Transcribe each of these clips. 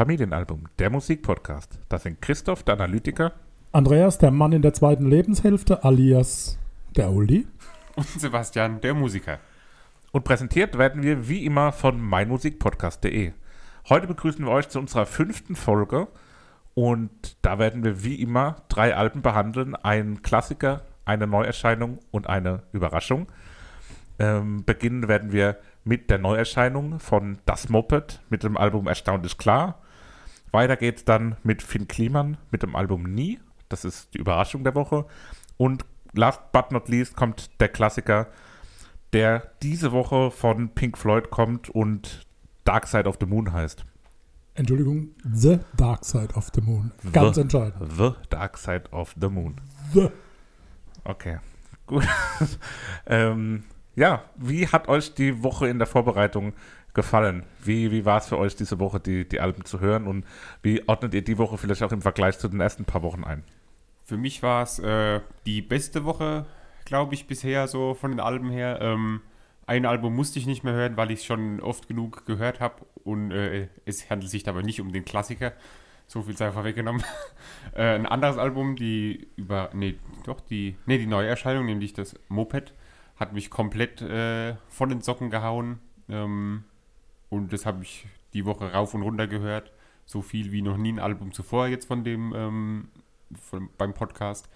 Familienalbum, der Musikpodcast. Das sind Christoph, der Analytiker. Andreas, der Mann in der zweiten Lebenshälfte, alias der Oldie. Und Sebastian, der Musiker. Und präsentiert werden wir wie immer von meinmusikpodcast.de. Heute begrüßen wir euch zu unserer fünften Folge und da werden wir wie immer drei Alben behandeln: ein Klassiker, eine Neuerscheinung und eine Überraschung. Ähm, beginnen werden wir mit der Neuerscheinung von Das Moped mit dem Album Erstaunlich Klar. Weiter geht's dann mit Finn Kliman mit dem Album Nie. Das ist die Überraschung der Woche. Und last but not least kommt der Klassiker, der diese Woche von Pink Floyd kommt und Dark Side of the Moon heißt. Entschuldigung, The Dark Side of the Moon. Ganz the, entscheidend. The Dark Side of the Moon. The. Okay, gut. ähm, ja, wie hat euch die Woche in der Vorbereitung gefallen? Wie, wie war es für euch diese Woche, die, die Alben zu hören? Und wie ordnet ihr die Woche vielleicht auch im Vergleich zu den ersten paar Wochen ein? Für mich war es äh, die beste Woche, glaube ich, bisher so von den Alben her. Ähm, ein Album musste ich nicht mehr hören, weil ich es schon oft genug gehört habe. Und äh, es handelt sich dabei nicht um den Klassiker. So viel sei vorweggenommen. äh, ein anderes Album, die über, nee, doch, die, nee, die Neuerscheinung, nämlich das Moped, hat mich komplett äh, von den Socken gehauen. Ähm, und das habe ich die Woche rauf und runter gehört. So viel wie noch nie ein Album zuvor jetzt von dem ähm, von, beim Podcast.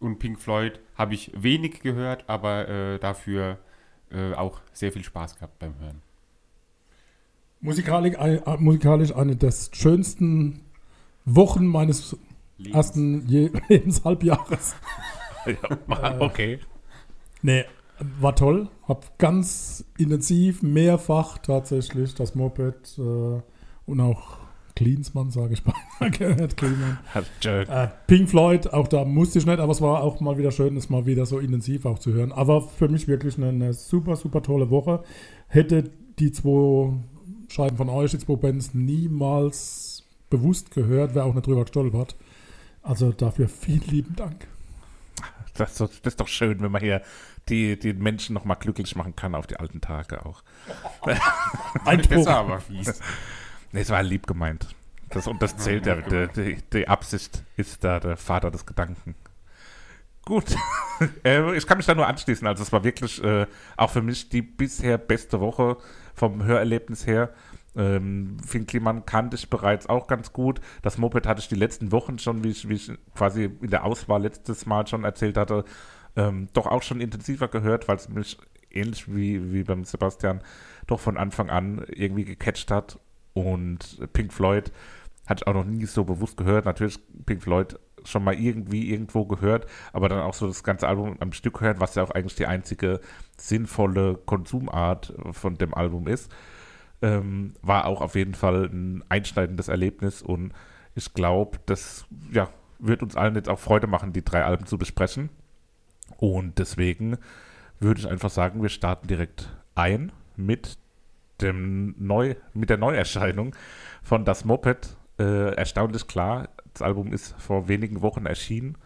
Und Pink Floyd habe ich wenig gehört, aber äh, dafür äh, auch sehr viel Spaß gehabt beim Hören. Musikalisch, äh, musikalisch eine der schönsten Wochen meines Lebens. ersten Je Lebenshalbjahres. ja, okay. Nee, war toll. Hab ganz intensiv, mehrfach tatsächlich das Moped äh, und auch Cleansmann, sage ich mal, gehört. Cleansmann. Äh, Pink Floyd, auch da musste ich nicht, aber es war auch mal wieder schön, es mal wieder so intensiv auch zu hören. Aber für mich wirklich eine, eine super, super tolle Woche. Hätte die zwei Scheiben von euch, die zwei Bands, niemals bewusst gehört, wäre auch nicht drüber gestolpert. Also dafür vielen lieben Dank. Das, ist doch- das ist doch schön, wenn man hier die, die Menschen nochmal glücklich machen kann auf die alten Tage auch. Das war aber fies. Nee, es war lieb gemeint. Das, und das zählt ja. Die, die, die Absicht ist da der Vater des Gedanken. Gut. äh, ich kann mich da nur anschließen. Also es war wirklich äh, auch für mich die bisher beste Woche vom Hörerlebnis her. Ähm, Finn Kliman kannte ich bereits auch ganz gut. Das Moped hatte ich die letzten Wochen schon, wie ich, wie ich quasi in der Auswahl letztes Mal schon erzählt hatte, ähm, doch auch schon intensiver gehört, weil es mich ähnlich wie, wie beim Sebastian doch von Anfang an irgendwie gecatcht hat. Und Pink Floyd hatte ich auch noch nie so bewusst gehört. Natürlich Pink Floyd schon mal irgendwie irgendwo gehört, aber dann auch so das ganze Album am Stück hören, was ja auch eigentlich die einzige sinnvolle Konsumart von dem Album ist, ähm, war auch auf jeden Fall ein einschneidendes Erlebnis und ich glaube, das ja, wird uns allen jetzt auch Freude machen, die drei Alben zu besprechen. Und deswegen würde ich einfach sagen, wir starten direkt ein mit dem Neu, mit der Neuerscheinung von Das Moped. Äh, erstaunlich klar, das Album ist vor wenigen Wochen erschienen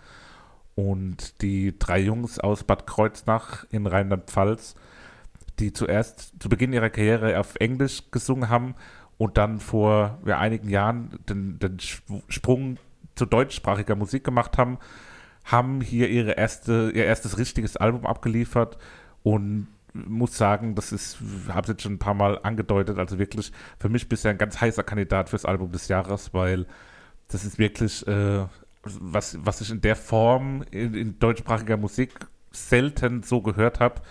und die drei Jungs aus Bad Kreuznach in Rheinland-Pfalz, die zuerst zu Beginn ihrer Karriere auf Englisch gesungen haben und dann vor ja, einigen Jahren den, den Sprung zu deutschsprachiger Musik gemacht haben, haben hier ihre erste, ihr erstes richtiges Album abgeliefert und muss sagen, das ist, habe es jetzt schon ein paar Mal angedeutet, also wirklich für mich bisher ein ganz heißer Kandidat fürs Album des Jahres, weil das ist wirklich, äh, was, was ich in der Form in, in deutschsprachiger Musik selten so gehört habe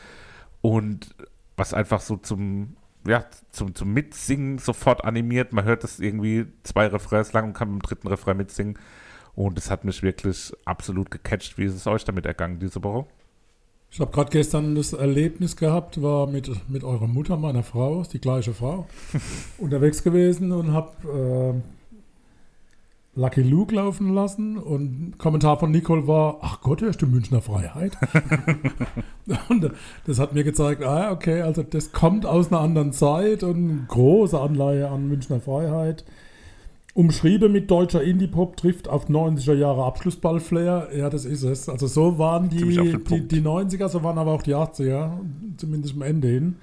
und was einfach so zum, ja, zum, zum Mitsingen sofort animiert. Man hört das irgendwie zwei Refrains lang und kann dem dritten Refrain mitsingen. Und es hat mich wirklich absolut gecatcht. Wie ist es euch damit ergangen diese Woche? Ich habe gerade gestern das Erlebnis gehabt, war mit, mit eurer Mutter, meiner Frau, die gleiche Frau, unterwegs gewesen und habe äh, Lucky Luke laufen lassen und Kommentar von Nicole war, ach Gott, hörst du Münchner Freiheit? und das hat mir gezeigt, ah okay, also das kommt aus einer anderen Zeit und große Anleihe an Münchner Freiheit. Umschrieben mit deutscher Indie-Pop trifft auf 90er Jahre Abschlussball-Flair. Ja, das ist es. Also so waren die, die, die 90er, so waren aber auch die 80er, zumindest am Ende hin.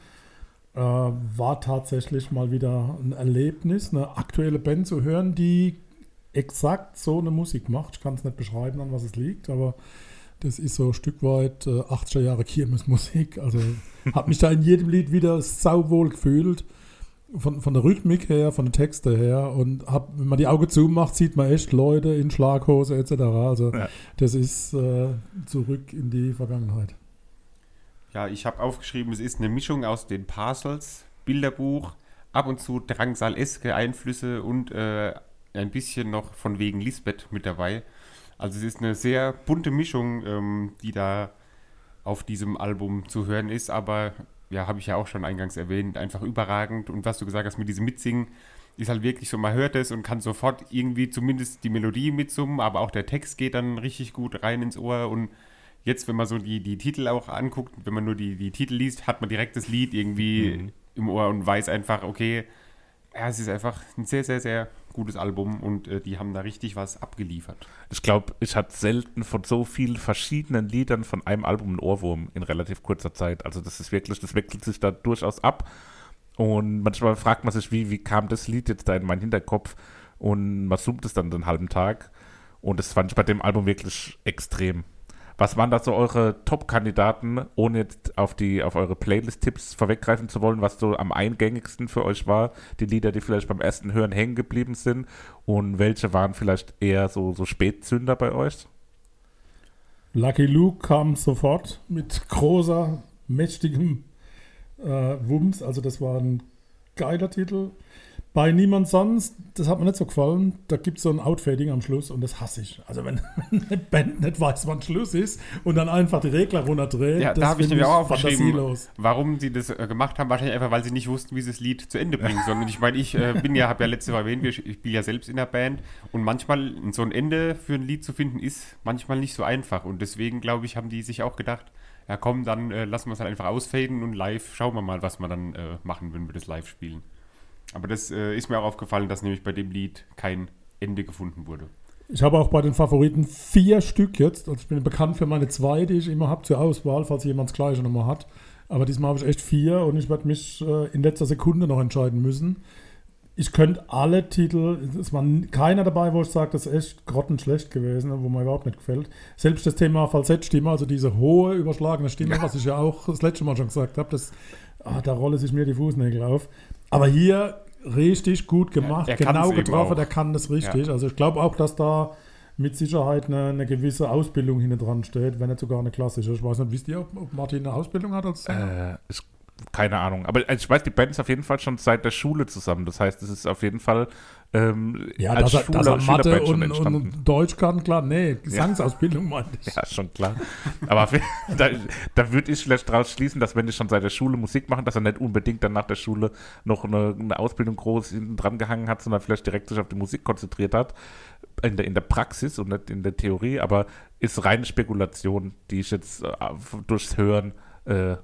Äh, war tatsächlich mal wieder ein Erlebnis, eine aktuelle Band zu hören, die exakt so eine Musik macht. Ich kann es nicht beschreiben, an was es liegt, aber das ist so ein Stück weit äh, 80er Jahre Kirmesmusik. Also habe mich da in jedem Lied wieder sauwohl gefühlt von, von der Rhythmik her, von den Texten her und hab, wenn man die Augen zumacht, sieht man echt Leute in Schlaghose etc. Also ja. das ist äh, zurück in die Vergangenheit. Ja, ich habe aufgeschrieben, es ist eine Mischung aus den Parcels, Bilderbuch, ab und zu Drangsal-eske Einflüsse und äh, ein bisschen noch von wegen Lisbeth mit dabei. Also es ist eine sehr bunte Mischung, ähm, die da auf diesem Album zu hören ist, aber ja, habe ich ja auch schon eingangs erwähnt, einfach überragend. Und was du gesagt hast mit diesem Mitsingen, ist halt wirklich so, man hört es und kann sofort irgendwie zumindest die Melodie mitsummen, aber auch der Text geht dann richtig gut rein ins Ohr. Und jetzt, wenn man so die, die Titel auch anguckt, wenn man nur die, die Titel liest, hat man direkt das Lied irgendwie mhm. im Ohr und weiß einfach, okay, ja, es ist einfach ein sehr, sehr, sehr gutes Album und äh, die haben da richtig was abgeliefert. Ich glaube, ich hatte selten von so vielen verschiedenen Liedern von einem Album einen Ohrwurm in relativ kurzer Zeit. Also das ist wirklich, das wechselt sich da durchaus ab. Und manchmal fragt man sich, wie, wie kam das Lied jetzt da in meinen Hinterkopf? Und man zoomt es dann den halben Tag. Und das fand ich bei dem Album wirklich extrem. Was waren da so eure Top-Kandidaten, ohne jetzt auf, die, auf eure Playlist-Tipps vorweggreifen zu wollen, was so am eingängigsten für euch war? Die Lieder, die vielleicht beim ersten Hören hängen geblieben sind? Und welche waren vielleicht eher so, so Spätzünder bei euch? Lucky Luke kam sofort mit großer, mächtigem äh, Wumms. Also das war ein geiler Titel. Bei Niemand Sonst, das hat mir nicht so gefallen, da gibt es so ein Outfading am Schluss und das hasse ich. Also wenn eine Band nicht weiß, wann Schluss ist und dann einfach die Regler runterdreht, ja, da habe ich nämlich auch aufgeschrieben, warum sie das äh, gemacht haben. Wahrscheinlich einfach, weil sie nicht wussten, wie sie das Lied zu Ende bringen sollen. Und ich meine, ich äh, bin ja, habe ja letzte Mal erwähnt, ich spiele ja selbst in der Band und manchmal so ein Ende für ein Lied zu finden, ist manchmal nicht so einfach. Und deswegen, glaube ich, haben die sich auch gedacht, ja komm, dann äh, lassen wir es halt einfach ausfaden und live schauen wir mal, was wir dann äh, machen, wenn wir das live spielen. Aber das äh, ist mir auch aufgefallen, dass nämlich bei dem Lied kein Ende gefunden wurde. Ich habe auch bei den Favoriten vier Stück jetzt. Also ich bin bekannt für meine zwei, die ich immer habe zur Auswahl, falls jemand das gleiche nochmal hat. Aber diesmal habe ich echt vier und ich werde mich äh, in letzter Sekunde noch entscheiden müssen. Ich könnte alle Titel, es war keiner dabei, wo ich sage, das ist echt grottenschlecht gewesen, wo mir überhaupt nicht gefällt. Selbst das Thema Falsettstimme, also diese hohe, überschlagene Stimme, ja. was ich ja auch das letzte Mal schon gesagt habe, das, ah, da rolle sich mir die Fußnägel auf. Aber hier richtig gut gemacht, ja, genau getroffen, der kann das richtig. Ja. Also ich glaube auch, dass da mit Sicherheit eine, eine, gewisse Ausbildung hinten dran steht, wenn nicht sogar eine klassische. Ich weiß nicht, wisst ihr, ob Martin eine Ausbildung hat als Sänger? Äh, ich, keine Ahnung. Aber also ich weiß, die Band ist auf jeden Fall schon seit der Schule zusammen. Das heißt, es ist auf jeden Fall ähm, ja, als dass, Schule, dass er Mathe und, und, Deutsch kann, klar. Nee, Gesangsausbildung ja. meinte ich. Ja, schon klar. Aber da, da würde ich vielleicht daraus schließen, dass wenn die schon seit der Schule Musik machen, dass er nicht unbedingt dann nach der Schule noch eine, eine Ausbildung groß dran gehangen hat, sondern vielleicht direkt sich auf die Musik konzentriert hat. In der, in der Praxis und nicht in der Theorie, aber ist reine Spekulation, die ich jetzt äh, durchs Hören äh,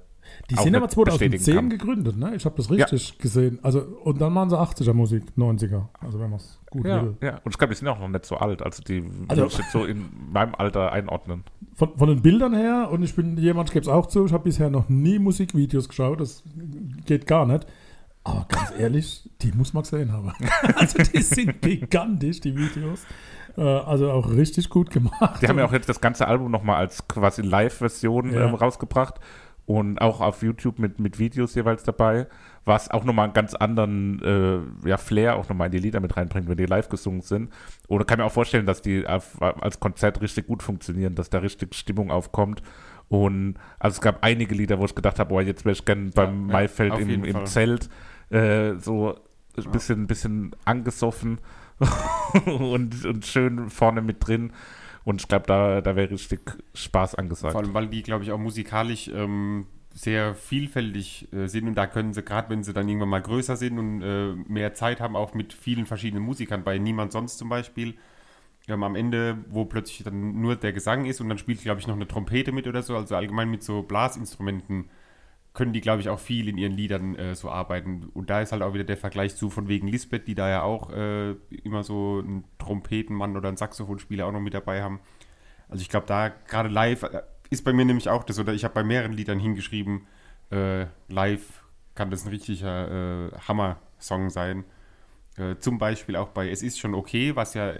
die sind aber 2010 gegründet, ne? Ich habe das richtig ja. gesehen. Also, und dann machen sie 80er Musik, 90er. Also wenn man es gut ja, will. Ja, und ich glaube, die sind auch noch nicht so alt. Also die also, würde ich jetzt so in meinem Alter einordnen. Von, von den Bildern her, und ich bin jemand, ich gebe es auch zu, ich habe bisher noch nie Musikvideos geschaut. Das geht gar nicht. Aber ganz ehrlich, die muss man gesehen haben. also die sind gigantisch, die Videos. Äh, also auch richtig gut gemacht. Die haben ja auch jetzt das ganze Album nochmal als quasi Live-Version ja. ähm, rausgebracht und auch auf YouTube mit, mit Videos jeweils dabei, was auch nochmal einen ganz anderen äh, ja, Flair auch nochmal in die Lieder mit reinbringt, wenn die live gesungen sind. Oder kann mir auch vorstellen, dass die auf, als Konzert richtig gut funktionieren, dass da richtig Stimmung aufkommt. Und also es gab einige Lieder, wo ich gedacht habe, boah, jetzt wäre ich gerne beim Ja, ja, Maifeld im, im. Zelt äh, so ein bisschen, bisschen angesoffen und, und schön vorne mit drin. Und ich glaube, da, da wäre richtig Spaß angesagt. Vor allem, weil die, glaube ich, auch musikalisch ähm, sehr vielfältig äh, sind. Und da können sie, gerade wenn sie dann irgendwann mal größer sind und äh, mehr Zeit haben, auch mit vielen verschiedenen Musikern, bei Niemand Sonst zum Beispiel, ähm, am Ende, wo plötzlich dann nur der Gesang ist und dann spielt, glaube ich, noch eine Trompete mit oder so, also allgemein mit so Blasinstrumenten können die, glaube ich, auch viel in ihren Liedern äh, so arbeiten. Und da ist halt auch wieder der Vergleich zu von wegen Lisbeth, die da ja auch äh, immer so einen Trompetenmann oder einen Saxophonspieler auch noch mit dabei haben. Also ich glaube, da gerade live äh, ist bei mir nämlich auch das, oder ich habe bei mehreren Liedern hingeschrieben, äh, live kann das ein richtiger äh, Hammer-Song sein. Äh, zum Beispiel auch bei Es ist schon okay, was ja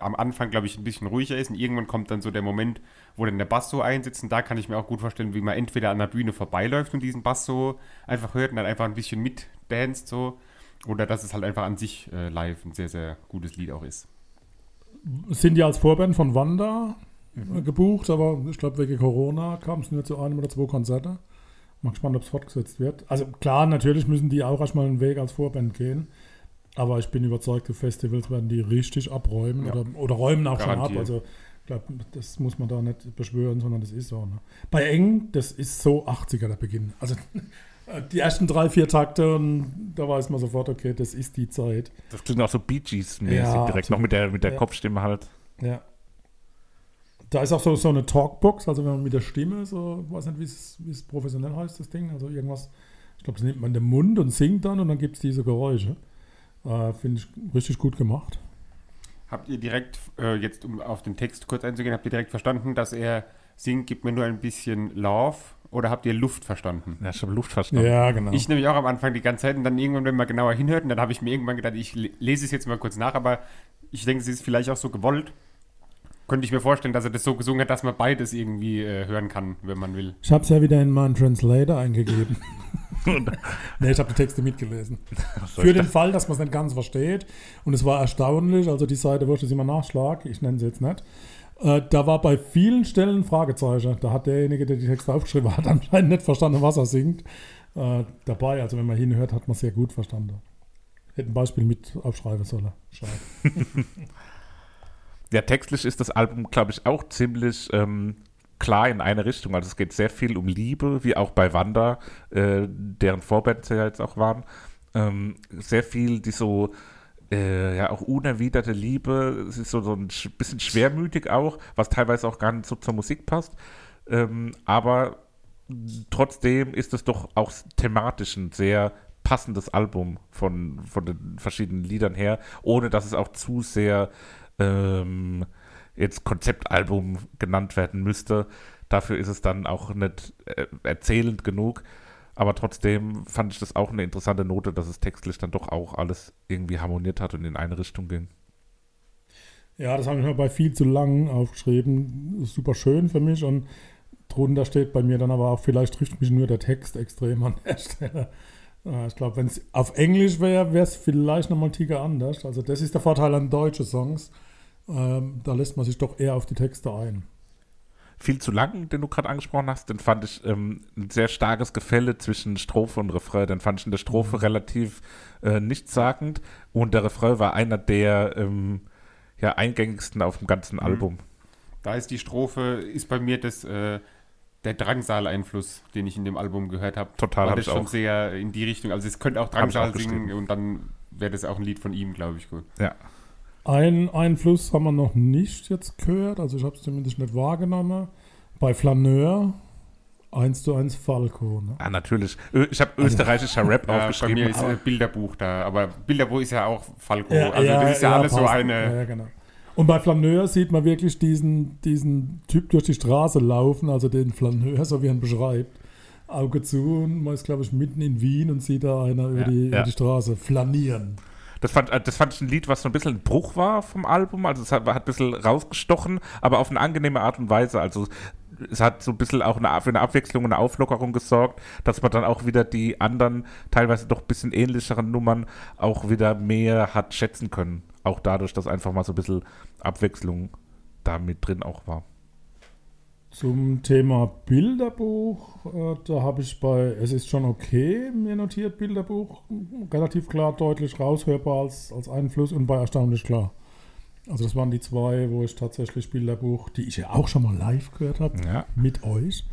am Anfang, glaube ich, ein bisschen ruhiger ist und irgendwann kommt dann so der Moment, wo dann der Bass so einsetzt und da kann ich mir auch gut vorstellen, wie man entweder an der Bühne vorbeiläuft und diesen Bass so einfach hört und dann einfach ein bisschen mitdanzt so oder dass es halt einfach an sich äh, live ein sehr, sehr gutes Lied auch ist. Sind ja als Vorband von Wanda äh, gebucht, aber ich glaube, wegen Corona kam es nur zu einem oder zwei Konzerte. Mal gespannt, ob es fortgesetzt wird. Also klar, natürlich müssen die auch erstmal einen Weg als Vorband gehen. Aber ich bin überzeugt, die Festivals werden die richtig abräumen Ja. oder, oder räumen auch schon ab. Garantiert. Also ich glaube, das muss man da nicht beschwören, sondern das ist so. Ne? Bei Eng, das ist so 80er der Beginn. Also die ersten drei, vier Takte und da weiß man sofort, okay, das ist die Zeit. Das klingt auch so Bee Gees-mäßig Ja, direkt, absolut. noch mit der, mit der Ja. Kopfstimme halt. Ja. Da ist auch so, so eine Talkbox, also wenn man mit der Stimme, so, weiß nicht, wie es professionell heißt, das Ding, also irgendwas, ich glaube, das nimmt man in den Mund und singt dann und dann gibt es diese Geräusche. Äh, Finde ich richtig gut gemacht. Habt ihr direkt, äh, jetzt um auf den Text kurz einzugehen, habt ihr direkt verstanden, dass er singt, gibt mir nur ein bisschen Love oder habt ihr Luft verstanden? Ja, ich habe Luft verstanden. Ja, genau. Ich nämlich auch am Anfang die ganze Zeit und dann irgendwann, wenn man genauer hinhört, und dann habe ich mir irgendwann gedacht, ich le- lese es jetzt mal kurz nach, aber ich denke, es ist vielleicht auch so gewollt. Könnte ich mir vorstellen, dass er das so gesungen hat, dass man beides irgendwie äh, hören kann, wenn man will. Ich habe es ja wieder in meinen Translator eingegeben. nee, ich habe die Texte mitgelesen. So, Für den Fall, dass man es nicht ganz versteht. Und es war erstaunlich, also die Seite, wo ich das immer nachschlag, ich nenne sie jetzt nicht, äh, da war bei vielen Stellen Fragezeichen. Da hat derjenige, der die Texte aufgeschrieben hat, anscheinend nicht verstanden, was er singt. Äh, dabei, also wenn man hinhört, hat man sehr gut verstanden. Hätte ein Beispiel mit aufschreiben sollen. Schade. Ja, textlich ist das Album, glaube ich, auch ziemlich ähm, klar in eine Richtung. Also es geht sehr viel um Liebe, wie auch bei Wanda, äh, deren Vorbands ja jetzt auch waren. Ähm, sehr viel, die so äh, ja auch unerwiderte Liebe. Es ist so, so ein sch- bisschen schwermütig auch, was teilweise auch gar nicht so zur Musik passt. Ähm, aber trotzdem ist es doch auch thematisch ein sehr passendes Album von, von den verschiedenen Liedern her, ohne dass es auch zu sehr ähm, jetzt Konzeptalbum genannt werden müsste. Dafür ist es dann auch nicht äh, erzählend genug. Aber trotzdem fand ich das auch eine interessante Note, dass es textlich dann doch auch alles irgendwie harmoniert hat und in eine Richtung ging. Ja, das habe ich mir bei viel zu lang aufgeschrieben. Ist super schön für mich und drunter steht bei mir dann aber auch, vielleicht trifft mich nur der Text extrem an der Stelle. Äh, Ich glaube, wenn es auf Englisch wäre, wäre es vielleicht nochmal Ticker anders. Also das ist der Vorteil an deutschen Songs. Ähm, da lässt man sich doch eher auf die Texte ein. Viel zu lang, den du gerade angesprochen hast, den fand ich ähm, ein sehr starkes Gefälle zwischen Strophe und Refrain. Den fand ich in der Strophe relativ äh, nichtssagend und der Refrain war einer der ähm, ja, eingängigsten auf dem ganzen Album. Da ist die Strophe, ist bei mir das, äh, der Drangsal-Einfluss, den ich in dem Album gehört habe. Total, War hab das ich schon auch. sehr in die Richtung. Also es könnte auch Drangsal auch singen und dann wäre das auch ein Lied von ihm, glaube ich. Gut. Ja. Ein Einfluss haben wir noch nicht jetzt gehört, also ich habe es zumindest nicht wahrgenommen. Bei Flaneur 1 zu 1 Falco. Ne? Ah, natürlich. Ich habe österreichischer Rap Ja, bei aufgeschrieben. mir ist aber- äh, Bilderbuch da, aber Bilderbuch ist ja auch Falco. Ja, also das ist ja, alles so eine. Ja, ja, genau. Und bei Flaneur sieht man wirklich diesen, diesen Typ durch die Straße laufen, also den Flaneur, so wie er ihn beschreibt. Auge zu und man ist, glaube ich, mitten in Wien und sieht da einer über, Ja, die, ja. über die Straße flanieren. Das fand, äh, das fand ich ein Lied, was so ein bisschen ein Bruch war vom Album. Also es hat, hat ein bisschen rausgestochen, aber auf eine angenehme Art und Weise. Also es hat so ein bisschen auch eine, für eine Abwechslung und eine Auflockerung gesorgt, dass man dann auch wieder die anderen, teilweise doch ein bisschen ähnlicheren Nummern auch wieder mehr hat schätzen können. Auch dadurch, dass einfach mal so ein bisschen Abwechslung da mit drin auch war. Zum Thema Bilderbuch, äh, da habe ich bei Es ist schon okay mir notiert, Bilderbuch, relativ klar, deutlich raushörbar als, als Einfluss und bei Erstaunlich klar. Also das waren die zwei, wo ich tatsächlich Bilderbuch, die ich ja auch schon mal live gehört habe, Ja. mit euch.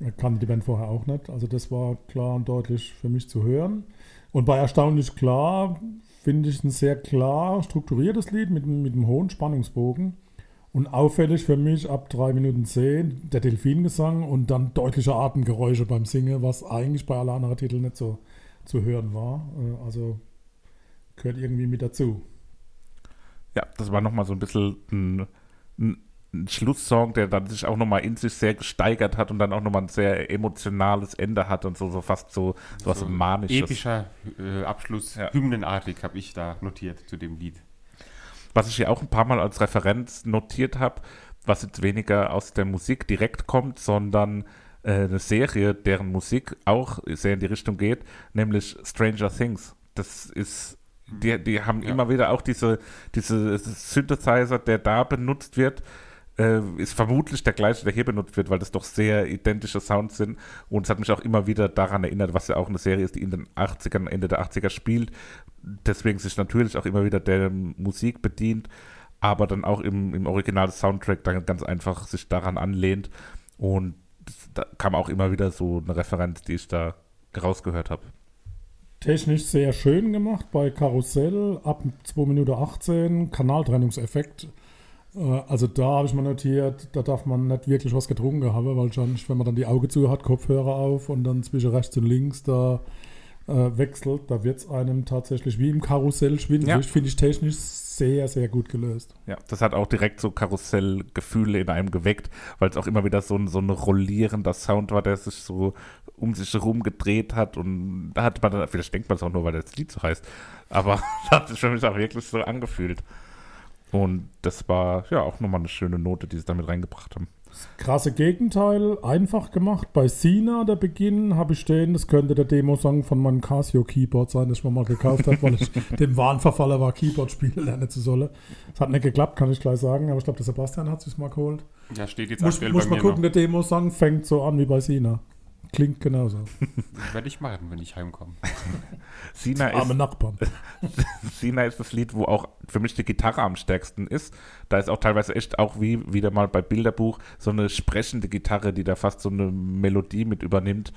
Ich kannte die Band vorher auch nicht. Also das war klar und deutlich für mich zu hören. Und bei Erstaunlich klar finde ich ein sehr klar strukturiertes Lied mit, mit einem hohen Spannungsbogen. Und auffällig für mich ab 3 Minuten 10 der Delfingesang und dann deutliche Atemgeräusche beim Singen, was eigentlich bei aller anderen Titel nicht so zu hören war. Äh, Also gehört irgendwie mit dazu. Ja, das war nochmal so ein bisschen ein, ein, ein Schlusssong, der dann sich auch nochmal in sich sehr gesteigert hat und dann auch nochmal ein sehr emotionales Ende hat und so, so fast so, so was So Manisches. Epischer äh, Abschluss, Ja. hymnenartig, habe ich da notiert zu dem Lied. Was ich hier auch ein paar Mal als Referenz notiert habe, was jetzt weniger aus der Musik direkt kommt, sondern äh, eine Serie, deren Musik auch sehr in die Richtung geht, nämlich Stranger Things. Das ist, die, die haben Ja. immer wieder auch diese, diese Synthesizer, der da benutzt wird, äh, ist vermutlich der gleiche, der hier benutzt wird, weil das doch sehr identische Sounds sind. Und es hat mich auch immer wieder daran erinnert, was ja auch eine Serie ist, die in den 80ern, Ende der 80er spielt. Deswegen sich natürlich auch immer wieder der Musik bedient, aber dann auch im, im Original-Soundtrack dann ganz einfach sich daran anlehnt. Und da kam auch immer wieder so eine Referenz, die ich da rausgehört habe. Technisch sehr schön gemacht bei Karussell ab 2 Minuten 18, Kanaltrennungseffekt. Äh, Also da habe ich mal notiert, da darf man nicht wirklich was getrunken haben, weil schon, wenn man dann die Augen zu hat, Kopfhörer auf und dann zwischen rechts und links da äh, wechselt, da wird es einem tatsächlich wie im Karussell schwindelig. Ja. Finde ich technisch sehr, sehr gut gelöst. Ja, das hat auch direkt so Karussellgefühle in einem geweckt, weil es auch immer wieder so ein, so ein rollierender Sound war, der sich so um sich herum gedreht hat und da hat man dann, vielleicht denkt man es auch nur, weil das Lied so heißt, aber das hat sich für mich auch wirklich so angefühlt. Und das war ja auch nochmal eine schöne Note, die sie damit reingebracht haben. Krasse Gegenteil, einfach gemacht. Bei Sina, der Beginn, habe ich stehen, das könnte der Demo-Song von meinem Casio-Keyboard sein, das ich mir mal gekauft habe, weil ich dem Wahn verfalle war, Keyboard spielen lernen zu sollen. Es hat nicht geklappt, kann ich gleich sagen, aber ich glaube, der Sebastian hat sich mal geholt. Ja, steht jetzt Muss, aktuell muss bei mal mir gucken, noch. der Demo-Song fängt so an wie bei Sina. Klingt genauso. Werde ich machen, wenn ich heimkomme. Sina ist, Arme Nachbarn. Sina ist das Lied, wo auch für mich die Gitarre am stärksten ist. Da ist auch teilweise echt auch wie wieder mal bei Bilderbuch so eine sprechende Gitarre, die da fast so eine Melodie mit übernimmt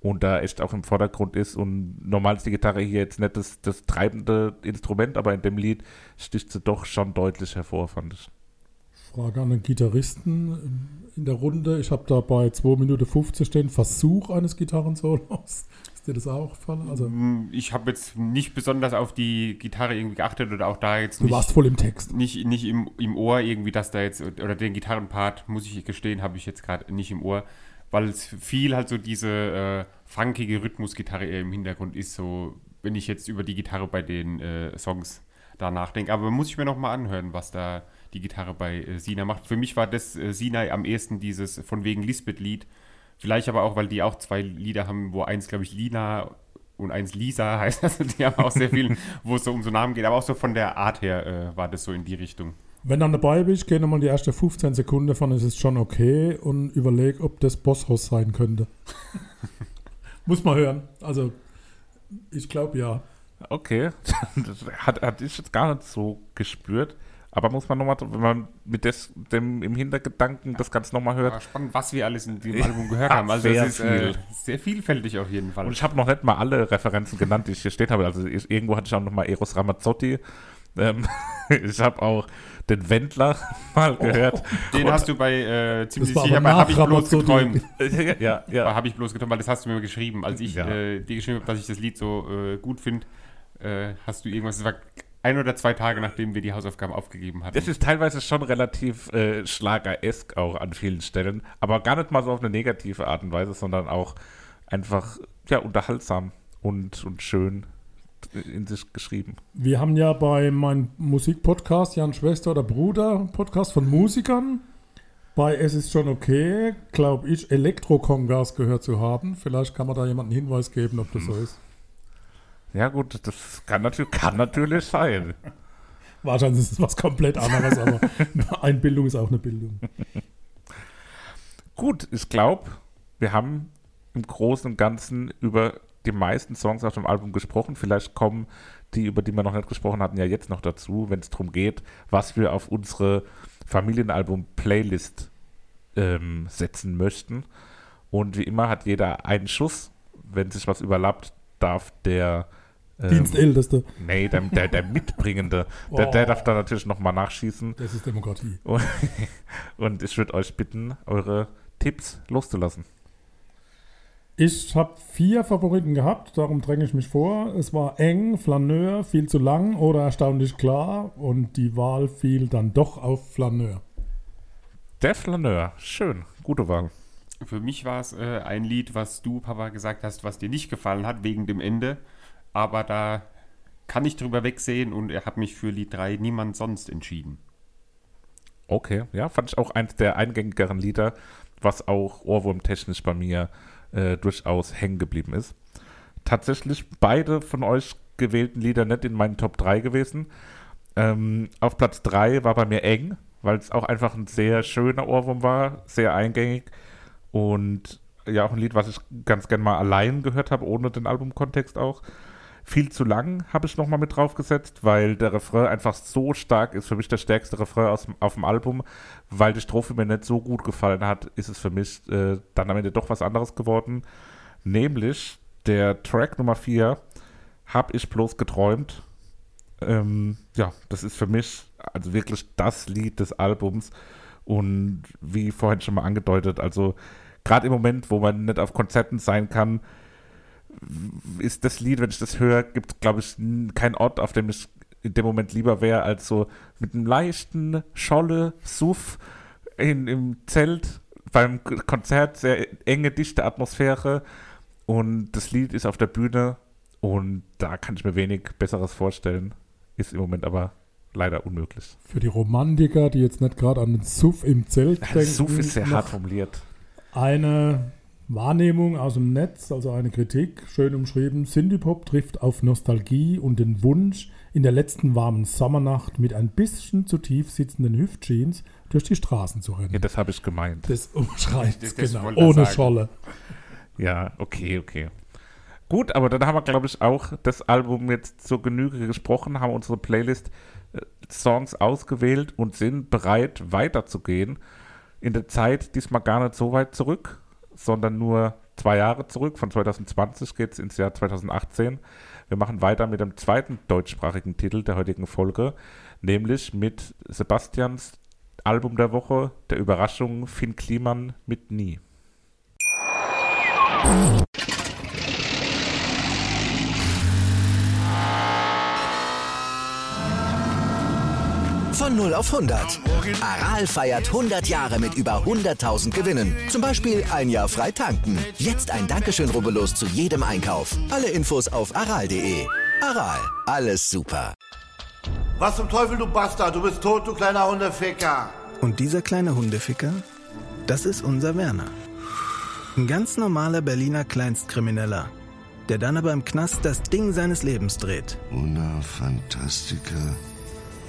und da echt auch im Vordergrund ist. Und normal ist die Gitarre hier jetzt nicht das, das treibende Instrument, aber in dem Lied sticht sie doch schon deutlich hervor, fand ich. Frage an den Gitarristen in der Runde. Ich habe da bei 2 Minuten 50 stehen, Versuch eines Gitarrensolos. Ist dir das auch gefallen? Also, Mm, Ich habe jetzt nicht besonders auf die Gitarre irgendwie geachtet oder auch da jetzt du nicht, warst voll im Text. nicht, nicht im, im Ohr irgendwie, dass da jetzt, oder den Gitarrenpart, muss ich gestehen, habe ich jetzt gerade nicht im Ohr, weil es viel halt so diese äh, funkige Rhythmusgitarre eher im Hintergrund ist, so wenn ich jetzt über die Gitarre bei den äh, Songs da nachdenke. Aber muss ich mir nochmal anhören, was da die Gitarre bei äh, Sina macht. Für mich war das äh, Sina am ehesten dieses von wegen Lisbeth-Lied. Vielleicht aber auch, weil die auch zwei Lieder haben, wo eins, glaube ich, Lina und eins Lisa heißt. Also die haben auch sehr viel, wo es so um so Namen geht. Aber auch so von der Art her äh, war das so in die Richtung. Wenn dann dabei bist, geh nochmal die erste 15 Sekunden von es ist schon okay und überleg, ob das Bosshaus sein könnte. Muss man hören. Also, ich glaube ja. Okay, das hat, hat ich jetzt gar nicht so gespürt. Aber muss man nochmal, wenn man mit des, dem im Hintergedanken das Ganze nochmal hört, War spannend, was wir alles in dem Album gehört Ja, haben. Also sehr ist äh, viel. sehr vielfältig auf jeden Fall. Und ich habe noch nicht mal alle Referenzen genannt, die ich hier stehen habe. Also ich, irgendwo hatte ich auch noch mal Eros Ramazzotti. Ähm, ich habe auch den Wendler mal gehört. Den hast du bei äh, ziemlich sicher aber bei nach Hab ich bloß geträumt. ja, ja, Bei ja. Hab ich bloß geträumt, weil das hast du mir geschrieben. Als ich Ja. äh, dir geschrieben habe, dass ich das Lied so äh, gut finde, äh, hast du irgendwas, war ein oder zwei Tage, nachdem wir die Hausaufgaben aufgegeben hatten. Das ist teilweise schon relativ äh, schlageresk auch an vielen Stellen. Aber gar nicht mal so auf eine negative Art und Weise, sondern auch einfach ja, unterhaltsam und, und schön in sich geschrieben. Wir haben ja bei meinem Musikpodcast, Jan Schwester oder Bruder, Podcast von Musikern, bei Es ist schon okay, glaube ich, Elektrokongas gehört zu haben. Vielleicht kann man da jemanden einen Hinweis geben, ob das so ist. Ja gut, das kann natürlich, kann natürlich sein. Wahrscheinlich ist es was komplett anderes, aber Einbildung ist auch eine Bildung. Gut, ich glaube, wir haben im Großen und Ganzen über die meisten Songs auf dem Album gesprochen. Vielleicht kommen die, über die wir noch nicht gesprochen hatten, ja jetzt noch dazu, wenn es darum geht, was wir auf unsere Familienalbum-Playlist ähm, setzen möchten. Und wie immer hat jeder einen Schuss. Wenn sich was überlappt, darf der ähm, Dienstälteste. Nee, der, der, der Mitbringende. Der, der darf da natürlich nochmal nachschießen. Das ist Demokratie. Und, und ich würde euch bitten, eure Tipps loszulassen. Ich habe vier Favoriten gehabt, darum dränge ich mich vor. Es war eng, Flaneur, viel zu lang oder erstaunlich klar und die Wahl fiel dann doch auf Flaneur. Der Flaneur, schön, gute Wahl. Für mich war es äh, ein Lied, was du, Papa, gesagt hast, was dir nicht gefallen hat, wegen dem Ende. Aber da kann ich drüber wegsehen und er hat mich für Lied 3 niemand sonst entschieden. Okay, ja, fand ich auch eins der eingängigeren Lieder, was auch ohrwurmtechnisch bei mir äh, durchaus hängen geblieben ist. Tatsächlich beide von euch gewählten Lieder nicht in meinen Top 3 gewesen. Ähm, auf Platz 3 war bei mir eng, weil es auch einfach ein sehr schöner Ohrwurm war, sehr eingängig und ja auch ein Lied, was ich ganz gern mal allein gehört habe, ohne den Albumkontext auch. Viel zu lang habe ich nochmal mit draufgesetzt, weil der Refrain einfach so stark ist. Für mich der stärkste Refrain aus, auf dem Album. Weil die Strophe mir nicht so gut gefallen hat, ist es für mich äh, dann am Ende doch was anderes geworden. Nämlich der Track Nummer 4, Hab ich bloß geträumt. Ähm, ja, das ist für mich also wirklich das Lied des Albums. Und wie vorhin schon mal angedeutet, also gerade im Moment, wo man nicht auf Konzerten sein kann, ist das Lied, wenn ich das höre, gibt es, glaube ich, keinen Ort, auf dem ich in dem Moment lieber wäre, als so mit einem leichten Scholle, Suff in, im Zelt beim Konzert, sehr enge, dichte Atmosphäre und das Lied ist auf der Bühne und da kann ich mir wenig Besseres vorstellen. Ist im Moment aber leider unmöglich. Für die Romantiker, die jetzt nicht gerade an den Suff im Zelt denken. Suff ist sehr hart formuliert. Eine Wahrnehmung aus dem Netz, also eine Kritik, schön umschrieben. Synthie-Pop trifft auf Nostalgie und den Wunsch, in der letzten warmen Sommernacht mit ein bisschen zu tief sitzenden Hüftjeans durch die Straßen zu rennen. Ja, das habe ich gemeint. Das umschreibt das genau, ohne sagen. Scholle. Ja, okay, okay. Gut, aber dann haben wir, glaube ich, auch das Album jetzt zur Genüge gesprochen, haben unsere Playlist äh, Songs ausgewählt und sind bereit, weiterzugehen. In der Zeit diesmal gar nicht so weit zurück, sondern nur zwei Jahre zurück. Von 2020 geht es ins Jahr 2018. Wir machen weiter mit dem zweiten deutschsprachigen Titel der heutigen Folge, nämlich mit Sebastians Album der Woche, der Überraschung Finn Kliman mit Nie. Von 0 auf 100. Aral feiert 100 Jahre mit über 100.000 Gewinnen. Zum Beispiel ein Jahr frei tanken. Jetzt ein Dankeschön, rubbellos zu jedem Einkauf. Alle Infos auf aral.de. Aral, alles super. Was zum Teufel, du Bastard? Du bist tot, du kleiner Hundeficker. Und dieser kleine Hundeficker, das ist unser Werner. Ein ganz normaler Berliner Kleinstkrimineller, der dann aber im Knast das Ding seines Lebens dreht. Una Fantastica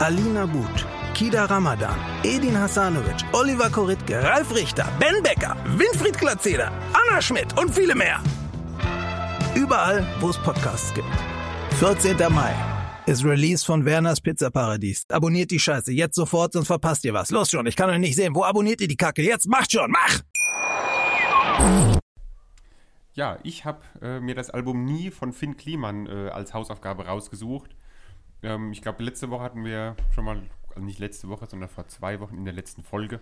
Alina But, Kida Ramadan, Edin Hasanovic, Oliver Koritke, Ralf Richter, Ben Becker, Winfried Glatzeder, Anna Schmidt und viele mehr. Überall, wo es Podcasts gibt. 14. Mai ist Release von Werners Pizza Paradies. Abonniert die Scheiße jetzt sofort, sonst verpasst ihr was. Los schon, ich kann euch nicht sehen. Wo abonniert ihr die Kacke? Jetzt macht schon, mach! Ja, ich habe äh, mir das Album Nie von Finn Kliman äh, als Hausaufgabe rausgesucht. Ähm, ich glaube, letzte Woche hatten wir schon mal, also nicht letzte Woche, sondern vor zwei Wochen in der letzten Folge,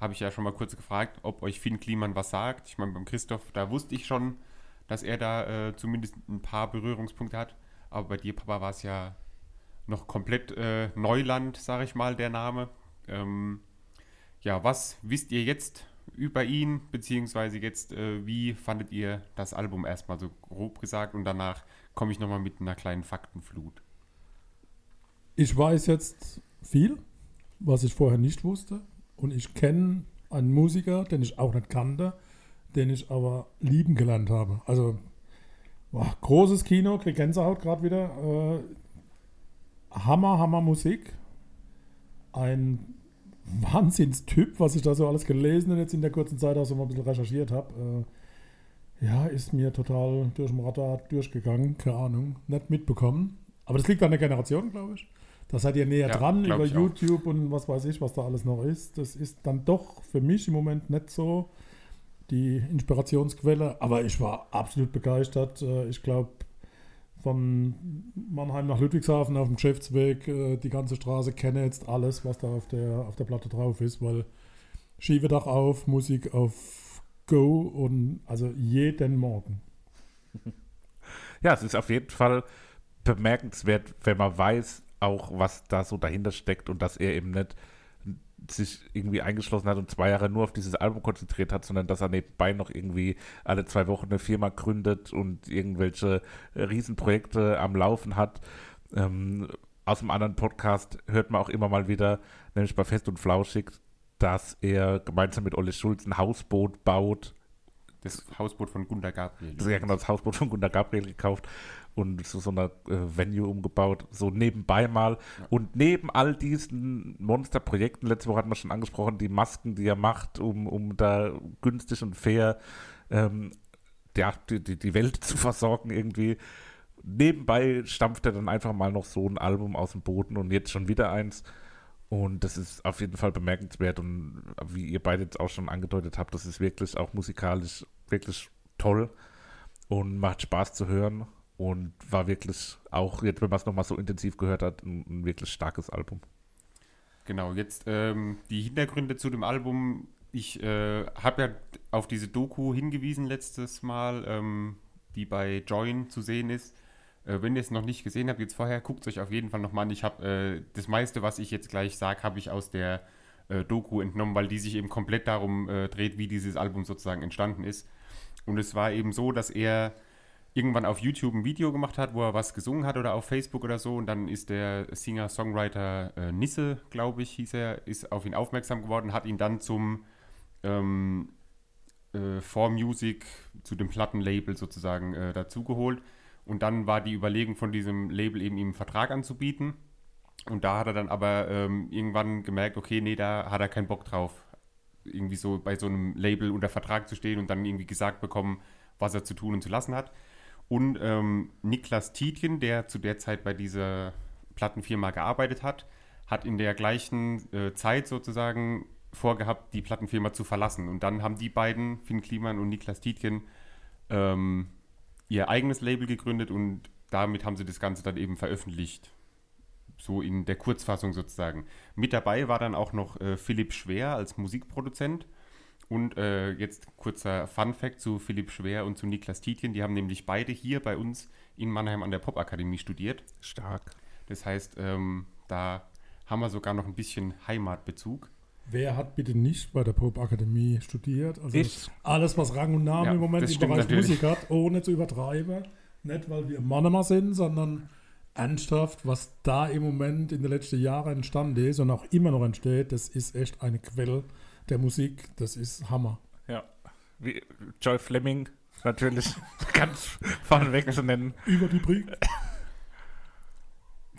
habe ich ja schon mal kurz gefragt, ob euch Finn Kliman was sagt. Ich meine, beim Christoph, da wusste ich schon, dass er da äh, zumindest ein paar Berührungspunkte hat. Aber bei dir, Papa, war es ja noch komplett äh, Neuland, sage ich mal, der Name. Ähm, ja, was wisst ihr jetzt über ihn, beziehungsweise jetzt, äh, wie fandet ihr das Album erstmal so grob gesagt und danach komme ich nochmal mit einer kleinen Faktenflut. Ich weiß jetzt viel, was ich vorher nicht wusste. Und ich kenne einen Musiker, den ich auch nicht kannte, den ich aber lieben gelernt habe. Also, boah, großes Kino, krieg Gänsehaut gerade wieder. Äh, Hammer, Hammer Musik. Ein Wahnsinnstyp, was ich da so alles gelesen und jetzt in der kurzen Zeit auch so mal ein bisschen recherchiert habe. Äh, ja, ist mir total durch den Radar durchgegangen, keine Ahnung, nicht mitbekommen. Aber das liegt an der Generation, glaube ich. Da seid ihr näher Ja, dran über. YouTube und was weiß ich, was da alles noch ist. Das ist dann doch für mich im Moment nicht so die Inspirationsquelle, aber ich war absolut begeistert. Äh, Ich glaube, von Mannheim nach Ludwigshafen auf dem Geschäftsweg, äh, die ganze Straße kenne jetzt alles, was da auf der, auf der Platte drauf ist, weil Schiebedach auf, Musik auf Go und also jeden Morgen. Ja, es ist auf jeden Fall bemerkenswert, wenn man weiß, auch was da so dahinter steckt und dass er eben nicht sich irgendwie eingeschlossen hat und zwei Jahre nur auf dieses Album konzentriert hat, sondern dass er nebenbei noch irgendwie alle zwei Wochen eine Firma gründet und irgendwelche Riesenprojekte am Laufen hat. Ähm, aus einem anderen Podcast hört man auch immer mal wieder, nämlich bei Fest und Flauschig, dass er gemeinsam mit Olle Schulz ein Hausboot baut Das Hausboot von Gunda Gabriel. das, ja, genau, das Hausboot von Gunnar Gabriel gekauft und zu so einer äh, Venue umgebaut, so nebenbei mal. Und neben all diesen Monsterprojekten, letzte Woche hatten wir schon angesprochen, die Masken, die er macht, um, um da günstig und fair ähm, ja, die, die, die Welt zu versorgen irgendwie. Nebenbei stampft er dann einfach mal noch so ein Album aus dem Boden und jetzt schon wieder eins. Und das ist auf jeden Fall bemerkenswert und wie ihr beide jetzt auch schon angedeutet habt, das ist wirklich auch musikalisch wirklich toll und macht Spaß zu hören und war wirklich auch, jetzt wenn man es nochmal so intensiv gehört hat, ein, ein wirklich starkes Album. Genau, jetzt ähm, die Hintergründe zu dem Album. Ich äh, habe ja auf diese Doku hingewiesen letztes Mal, ähm, die bei Join zu sehen ist. Äh, wenn ihr es noch nicht gesehen habt, jetzt vorher, guckt es euch auf jeden Fall nochmal an. Ich habe äh, das meiste, was ich jetzt gleich sage, habe ich aus der äh, Doku entnommen, weil die sich eben komplett darum äh, dreht, wie dieses Album sozusagen entstanden ist. Und es war eben so, dass er irgendwann auf YouTube ein Video gemacht hat, wo er was gesungen hat oder auf Facebook oder so. Und dann ist der Singer-Songwriter äh, Nisse, glaube ich, hieß er, ist auf ihn aufmerksam geworden, hat ihn dann zum ähm, äh, For Music, zu dem Plattenlabel sozusagen äh, dazugeholt. Und dann war die Überlegung von diesem Label eben ihm einen Vertrag anzubieten. Und da hat er dann aber ähm, irgendwann gemerkt, okay, nee, da hat er keinen Bock drauf, irgendwie so bei so einem Label unter Vertrag zu stehen und dann irgendwie gesagt bekommen, was er zu tun und zu lassen hat. Und ähm, Niklas Tietjen, der zu der Zeit bei dieser Plattenfirma gearbeitet hat, hat in der gleichen äh, Zeit sozusagen vorgehabt, die Plattenfirma zu verlassen. Und dann haben die beiden, Finn Kliman und Niklas Tietjen, ähm, ihr eigenes Label gegründet und damit haben sie das Ganze dann eben veröffentlicht. So in der Kurzfassung sozusagen. Mit dabei war dann auch noch äh, Philipp Schwer als Musikproduzent. Und äh, jetzt kurzer Fun-Fact zu Philipp Schwer und zu Niklas Tietjen. Die haben nämlich beide hier bei uns in Mannheim an der Popakademie studiert. Stark. Das heißt, ähm, da haben wir sogar noch ein bisschen Heimatbezug. Wer hat bitte nicht bei der Popakademie studiert? Also Ich. alles, was Rang und Namen Ja, im Moment im Bereich natürlich. Musik hat, ohne zu übertreiben. Nicht, weil wir Mannemer sind, sondern ernsthaft, was da im Moment in den letzten Jahren entstanden ist und auch immer noch entsteht, das ist echt eine Quelle der Musik. Das ist Hammer. Ja. Wie Joy Fleming natürlich ganz vorneweg zu nennen. Über die Brücke.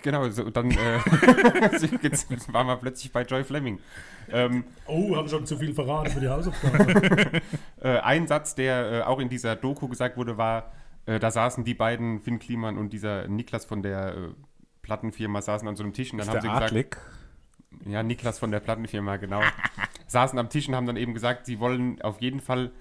Genau, so, und dann äh, jetzt waren wir plötzlich bei Joy Fleming. Ähm, Oh, haben schon zu viel verraten für die Hausaufgaben. Äh, ein Satz, der äh, auch in dieser Doku gesagt wurde, war, äh, da saßen die beiden, Finn Kliman und dieser Niklas von der äh, Plattenfirma, saßen an so einem Tisch und dann Ist haben der sie gesagt, Adlig. Ja, Niklas von der Plattenfirma, genau, saßen am Tisch und haben dann eben gesagt, sie wollen auf jeden Fall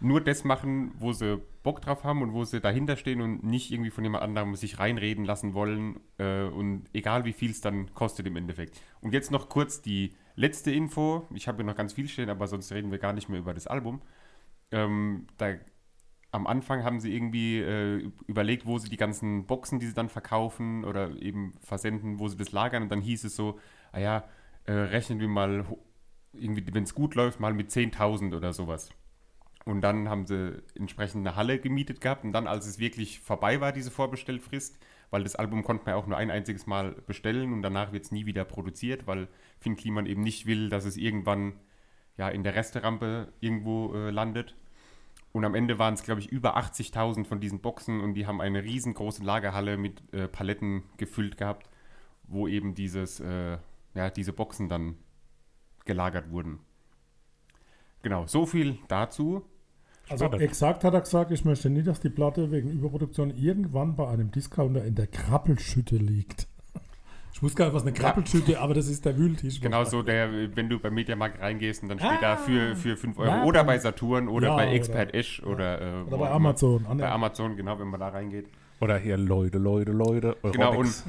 nur das machen, wo sie Bock drauf haben und wo sie dahinter stehen und nicht irgendwie von jemand anderem sich reinreden lassen wollen äh, und egal wie viel es dann kostet im Endeffekt. Und jetzt noch kurz die letzte Info. Ich habe hier noch ganz viel stehen, aber sonst reden wir gar nicht mehr über das Album. Ähm, da, am Anfang haben sie irgendwie äh, überlegt, wo sie die ganzen Boxen, die sie dann verkaufen oder eben versenden, wo sie das lagern und dann hieß es so, ah ja, äh, rechnen wir mal wenn es gut läuft, mal mit 10.000 oder sowas. Und dann haben sie entsprechend eine Halle gemietet gehabt. Und dann, als es wirklich vorbei war, diese Vorbestellfrist, weil das Album konnte man ja auch nur ein einziges Mal bestellen und danach wird es nie wieder produziert, weil Finn Kliman eben nicht will, dass es irgendwann ja, in der Resterampe irgendwo äh, landet. Und am Ende waren es, glaube ich, über 80.000 von diesen Boxen und die haben eine riesengroße Lagerhalle mit äh, Paletten gefüllt gehabt, wo eben dieses, äh, ja, diese Boxen dann gelagert wurden. Genau, so viel dazu. Also exakt hat er gesagt, ich möchte nie, dass die Platte wegen Überproduktion irgendwann bei einem Discounter in der Krabbelschütte liegt. Ich muss gar nicht was eine Krabbelschütte, ja. aber das ist der Wühltisch. Genau so, der, wenn du beim Mediamarkt reingehst und dann steht ah, da für, für 5 Euro ja, oder bei Saturn oder ja, bei Expert Esch oder, äh, oder bei Amazon. Bei Amazon, genau, wenn man da reingeht. Oder hier Leute, Leute, Leute. Genau, und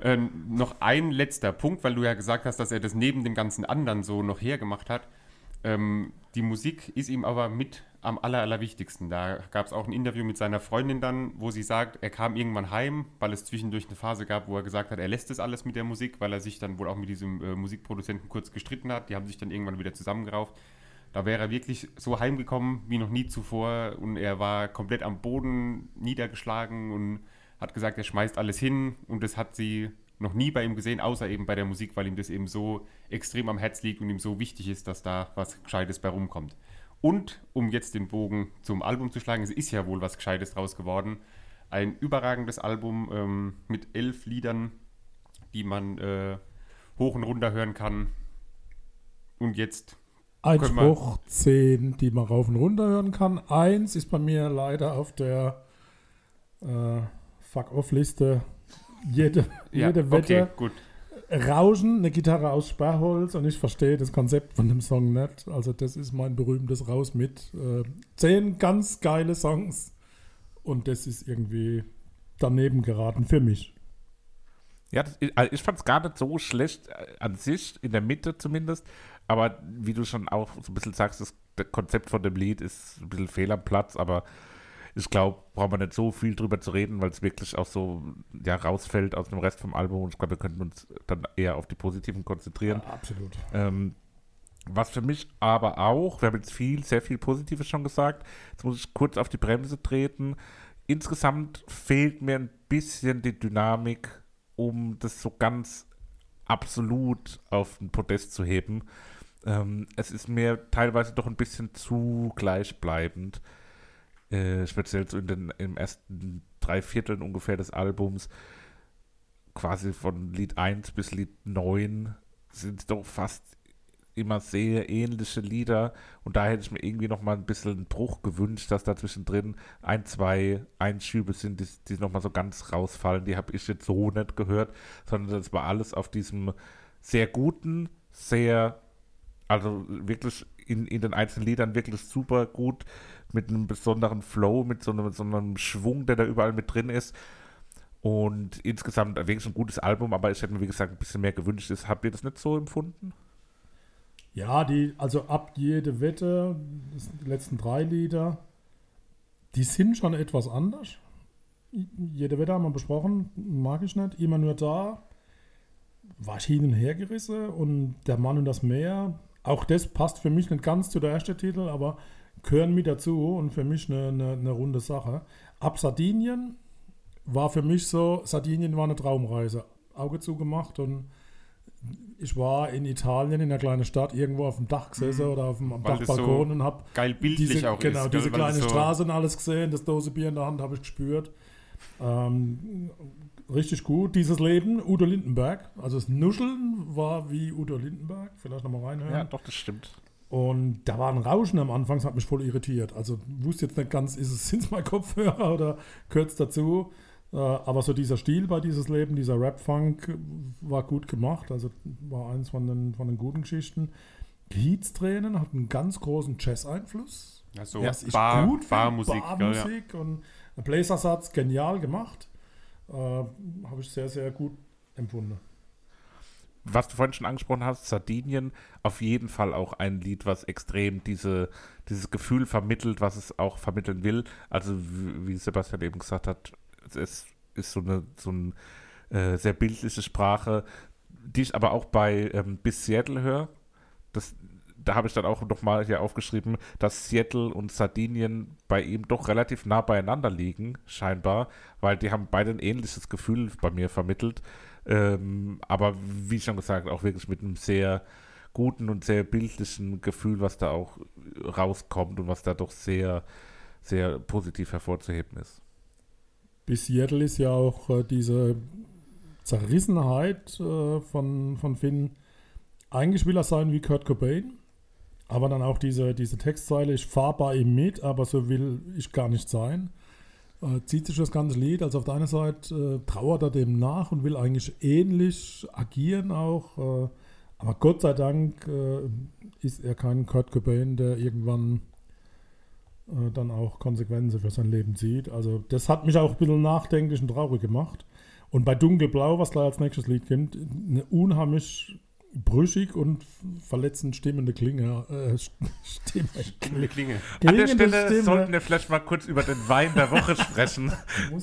äh, noch ein letzter Punkt, weil du ja gesagt hast, dass er das neben dem ganzen anderen so noch hergemacht hat. Ähm, die Musik ist ihm aber mit am aller, allerwichtigsten. Da gab es auch ein Interview mit seiner Freundin dann, wo sie sagt, er kam irgendwann heim, weil es zwischendurch eine Phase gab, wo er gesagt hat, er lässt das alles mit der Musik, weil er sich dann wohl auch mit diesem äh, Musikproduzenten kurz gestritten hat. Die haben sich dann irgendwann wieder zusammengerauft. Da wäre er wirklich so heimgekommen wie noch nie zuvor und er war komplett am Boden niedergeschlagen und hat gesagt, er schmeißt alles hin und das hat sie noch nie bei ihm gesehen, außer eben bei der Musik, weil ihm das eben so extrem am Herz liegt und ihm so wichtig ist, dass da was Gescheites bei rumkommt. Und um jetzt den Bogen zum Album zu schlagen, es ist ja wohl was Gescheites draus geworden. Ein überragendes Album ähm, mit elf Liedern, die man äh, hoch und runter hören kann. Und jetzt. Ein Spruch, zehn, die man rauf und runter hören kann. Eins ist bei mir leider auf der äh, Fuck-Off-Liste jede, ja, jede Wette. Okay, gut. Rauschen, eine Gitarre aus Sperrholz und ich verstehe das Konzept von dem Song nicht. Also das ist mein berühmtes Raus mit. Äh, zehn ganz geile Songs und das ist irgendwie daneben geraten für mich. Ja, das, also ich fand es gar nicht so schlecht äh, an sich, in der Mitte zumindest. Aber wie du schon auch so ein bisschen sagst, das, das Konzept von dem Lied ist ein bisschen fehl am Platz, aber ich glaube, braucht man nicht so viel drüber zu reden, weil es wirklich auch so ja, rausfällt aus dem Rest vom Album. Und ich glaube, wir könnten uns dann eher auf die positiven konzentrieren. Ja, absolut. Ähm, was für mich aber auch, wir haben jetzt viel, sehr viel Positives schon gesagt. Jetzt muss ich kurz auf die Bremse treten. Insgesamt fehlt mir ein bisschen die Dynamik, um das so ganz absolut auf den Podest zu heben. Ähm, es ist mir teilweise doch ein bisschen zu gleichbleibend äh, speziell so in den im ersten drei Vierteln ungefähr des Albums, quasi von Lied 1 bis Lied 9, sind doch fast immer sehr ähnliche Lieder und da hätte ich mir irgendwie noch mal ein bisschen einen Bruch gewünscht, dass da zwischendrin ein, zwei Einschübe sind, die, die noch mal so ganz rausfallen. Die habe ich jetzt so nicht gehört, sondern das war alles auf diesem sehr guten, sehr, also wirklich in, in den einzelnen Liedern wirklich super gut mit einem besonderen Flow, mit so einem, so einem Schwung, der da überall mit drin ist. Und insgesamt wirklich ein gutes Album, aber ich hätte mir, wie gesagt, ein bisschen mehr gewünscht. Habt ihr das nicht so empfunden? Ja, die, also ab jede Wette, die letzten drei Lieder, die sind schon etwas anders. Jede Wette haben wir besprochen, mag ich nicht. Immer nur da war ich hin und her gerissen und der Mann und das Meer, auch das passt für mich nicht ganz zu der ersten Titel, aber gehören mit dazu und für mich eine, eine, eine runde Sache. Ab Sardinien war für mich so, Sardinien war eine Traumreise. Auge zugemacht und ich war in Italien in einer kleinen Stadt irgendwo auf dem Dach gesessen mhm. oder auf dem Dachbalkon so und habe geil bildlich diese, auch genau, ist, diese kleine so Straße und alles gesehen, das Dose Bier in der Hand habe ich gespürt. Ähm, richtig gut, dieses Leben, Udo Lindenberg. Also das Nuscheln war wie Udo Lindenberg. Vielleicht nochmal reinhören. Ja, doch, das stimmt. Und da war ein Rauschen am Anfang, das hat mich voll irritiert. Also wusste jetzt nicht ganz, ist es, sind es mal Kopfhörer oder gehört es dazu. Äh, aber so dieser Stil bei dieses Leben, dieser Rap-Funk war gut gemacht. Also war eins von den, von den guten Geschichten. Heats-Tränen hat einen ganz großen Jazz-Einfluss. Also ja, Bar, gut Barmusik. Barmusik ja. und ein Bläsersatz genial gemacht. Äh, Habe ich sehr, sehr gut empfunden was du vorhin schon angesprochen hast, Sardinien, auf jeden Fall auch ein Lied, was extrem diese, dieses Gefühl vermittelt, was es auch vermitteln will. Also wie Sebastian eben gesagt hat, es ist so eine so eine äh, sehr bildliche Sprache, die ich aber auch bei ähm, Bis Seattle höre. Das, da habe ich dann auch nochmal hier aufgeschrieben, dass Seattle und Sardinien bei ihm doch relativ nah beieinander liegen, scheinbar, weil die haben beide ein ähnliches Gefühl bei mir vermittelt. Ähm, aber wie schon gesagt, auch wirklich mit einem sehr guten und sehr bildlichen Gefühl, was da auch rauskommt und was da doch sehr, sehr positiv hervorzuheben ist. Bis Seattle ist ja auch äh, diese Zerrissenheit äh, von, von Finn. Eigentlich will er sein wie Kurt Cobain, aber dann auch diese, diese Textzeile, ich fahre bei ihm mit, aber so will ich gar nicht sein. Äh, zieht sich das ganze Lied, also auf der einen Seite äh, trauert er dem nach und will eigentlich ähnlich agieren auch, äh, aber Gott sei Dank äh, ist er kein Kurt Cobain, der irgendwann äh, dann auch Konsequenzen für sein Leben zieht. Also das hat mich auch ein bisschen nachdenklich und traurig gemacht. Und bei Dunkelblau, was gleich als nächstes Lied kommt, eine unheimlich brüchig und verletzend stimmende Klinge. Äh, Stimme. Klinge, Klinge. An der Stelle Stimme. sollten wir vielleicht mal kurz über den Wein der Woche sprechen.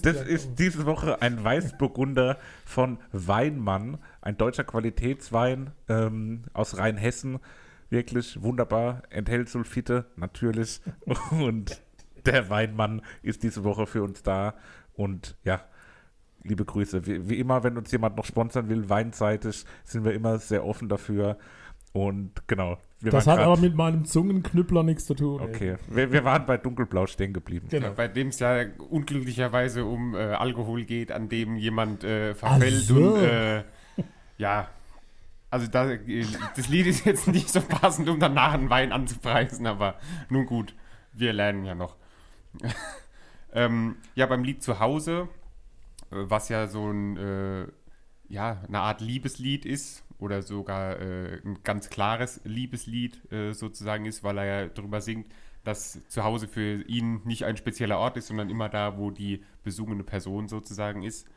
Das ist diese Woche ein Weißburgunder von Weinmann, ein deutscher Qualitätswein ähm, aus Rheinhessen. Wirklich wunderbar, enthält Sulfite natürlich. Und der Weinmann ist diese Woche für uns da. Und ja, liebe Grüße. Wie, wie immer, wenn uns jemand noch sponsern will, weinseitig, sind wir immer sehr offen dafür. Und genau. Wir Das waren hat grad- aber mit meinem Zungenknüppler nichts zu tun. Okay, wir, wir waren bei Dunkelblau stehen geblieben. Genau. Ja, bei dem es ja unglücklicherweise um äh, Alkohol geht, an dem jemand äh, verfällt so. und äh, ja, also da, äh, das Lied ist jetzt nicht so passend, um danach einen Wein anzupreisen, aber nun gut, wir lernen ja noch. ähm, ja, beim Lied zu Hause, was ja so ein, äh, ja, eine Art Liebeslied ist oder sogar äh, ein ganz klares Liebeslied äh, sozusagen ist, weil er ja darüber singt, dass zu Hause für ihn nicht ein spezieller Ort ist, sondern immer da, wo die besungene Person sozusagen ist.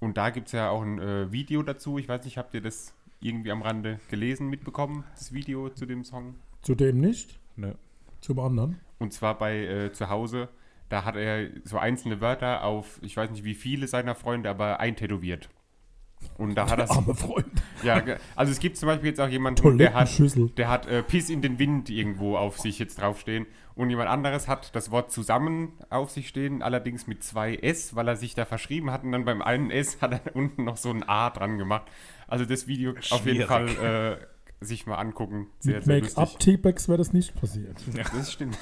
Und da gibt es ja auch ein äh, Video dazu. Ich weiß nicht, habt ihr das irgendwie am Rande gelesen, mitbekommen, das Video zu dem Song? Zudem nicht, Ne. zum anderen. Und zwar bei äh, zu Hause, da hat er so einzelne Wörter auf, ich weiß nicht wie viele seiner Freunde, aber eintätowiert. Und da hat er Arme Freund. ja, also es gibt zum Beispiel jetzt auch jemanden, der hat, der hat äh, Piss in den Wind irgendwo auf sich jetzt draufstehen. Und jemand anderes hat das Wort zusammen auf sich stehen, allerdings mit zwei S, weil er sich da verschrieben hat. Und dann beim einen S hat er unten noch so ein A dran gemacht. Also das Video auf jeden Schwierig. Fall äh, sich mal angucken. Sehr, Mit. Make-up-T-Bags wäre das nicht passiert. Das stimmt.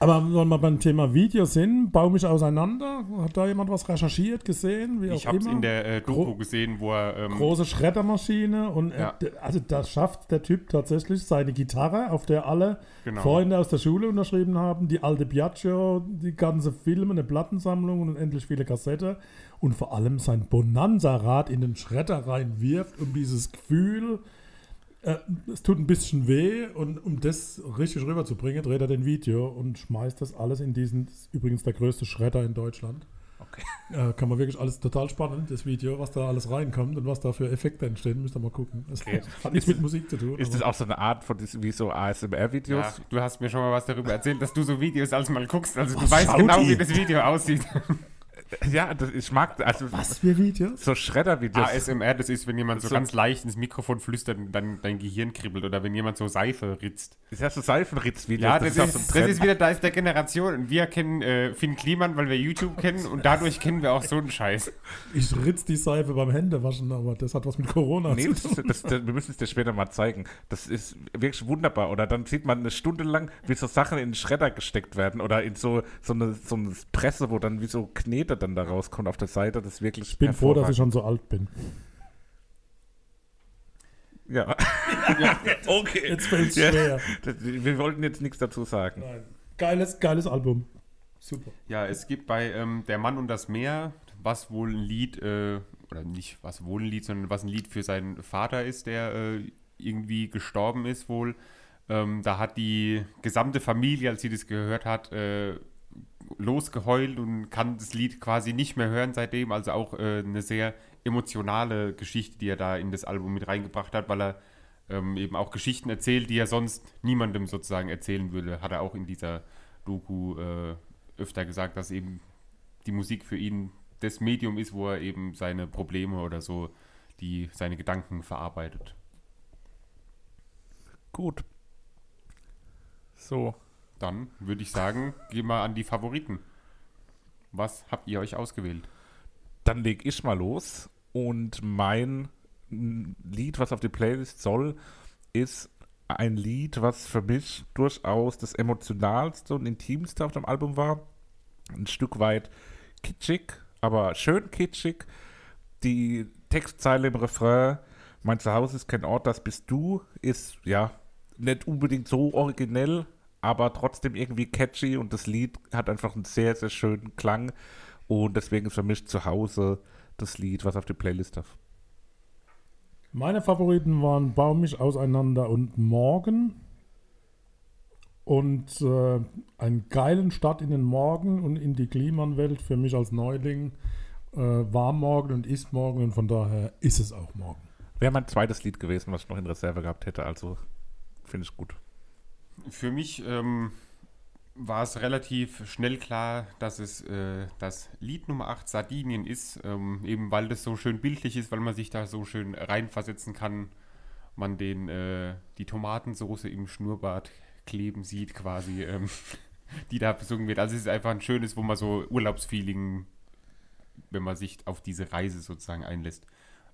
Aber wenn wir beim Thema Video sind, baue ich auseinander. Hat da jemand was recherchiert, gesehen? Wie Ich habe es in der äh, Doku Gro- gesehen, wo er ähm, Große Schreddermaschine und Ja. äh, also da schafft der Typ tatsächlich seine Gitarre, auf der alle Genau. Freunde aus der Schule unterschrieben haben, die alte Piaggio, die ganze Filme, eine Plattensammlung und endlich viele Kassette und vor allem sein Bonanza-Rad in den Schredder reinwirft, um dieses Gefühl, äh, es tut ein bisschen weh und um das richtig rüberzubringen, dreht er den Video und schmeißt das alles in diesen, das ist übrigens der größte Schredder in Deutschland. Okay. Äh, kann man wirklich alles total spannend, das Video, was da alles reinkommt und was da für Effekte entstehen, müsst ihr mal gucken. Das Okay. hat nichts mit Musik zu tun. Ist das auch so eine Art von wie so ASMR-Videos? ja, du hast mir schon mal was darüber erzählt, dass du so Videos als mal guckst. Also du Was weißt genau, ihr? wie das Video aussieht. Ja, das, ich mag, also was für Videos? so Schredder-Videos. ASMR, das ist, wenn jemand so, So- ganz leicht ins Mikrofon flüstert und dann dein Gehirn kribbelt oder wenn jemand so Seife ritzt. Das ist ja so Seifenritz-Videos. Ja, das, auch ist, so ein das ist wieder, da ist der Generation. Und wir kennen äh, Finn Kliman, weil wir YouTube kennen und dadurch kennen wir auch so einen Scheiß. Ich ritz die Seife beim Händewaschen, aber das hat was mit Corona Nee, zu das, tun. das, das, wir müssen es dir später mal zeigen. Das ist wirklich wunderbar. Oder dann sieht man eine Stunde lang, wie so Sachen in den Schredder gesteckt werden. Oder in so, so, eine, so eine Presse, wo dann wie so Knete dann da rauskommt auf der Seite. Das ist wirklich Ich bin froh, dass ich schon so alt bin. Ja. okay. Jetzt fällt's Ja. schwer. Das, wir wollten jetzt nichts dazu sagen. Geiles, geiles Album. Super. Ja, es gibt bei ähm, Der Mann und das Meer, was wohl ein Lied, äh, oder nicht was wohl ein Lied, sondern was ein Lied für seinen Vater ist, der äh, irgendwie gestorben ist wohl. Ähm, da hat die gesamte Familie, als sie das gehört hat, äh, losgeheult und kann das Lied quasi nicht mehr hören seitdem. Also auch äh, eine sehr emotionale Geschichte, die er da in das Album mit reingebracht hat, weil er ähm, eben auch Geschichten erzählt, die er sonst niemandem sozusagen erzählen würde. Hat er auch in dieser Doku äh, öfter gesagt, dass eben die Musik für ihn das Medium ist, wo er eben seine Probleme oder so, die seine Gedanken verarbeitet. Gut. So. Dann würde ich sagen, gehen wir an die Favoriten. Was habt ihr euch ausgewählt? Dann leg ich mal los. Und mein Lied, was auf die Playlist soll, ist ein Lied, was für mich durchaus das emotionalste und intimste auf dem Album war. Ein Stück weit kitschig, aber schön kitschig. Die Textzeile im Refrain, mein Zuhause ist kein Ort, das bist du, ist ja nicht unbedingt so originell, aber trotzdem irgendwie catchy und das Lied hat einfach einen sehr, sehr schönen Klang und deswegen ist für mich zu Hause das Lied, was auf die Playlist darf. Meine Favoriten waren Baum mich auseinander und Morgen. Und äh, einen geilen Start in den Morgen und in die Klimanwelt für mich als Neuling äh, war morgen und ist morgen und von daher ist es auch morgen. Wäre mein zweites Lied gewesen, was ich noch in Reserve gehabt hätte, also finde ich gut. Für mich ähm, war es relativ schnell klar, dass es äh, das Lied Nummer 8 Sardinien ist, ähm, eben weil das so schön bildlich ist, weil man sich da so schön reinversetzen kann, man den, äh, die Tomatensoße im Schnurrbart kleben sieht quasi, ähm, die da besungen wird. Also es ist einfach ein schönes, wo man so Urlaubsfeeling, wenn man sich auf diese Reise sozusagen einlässt,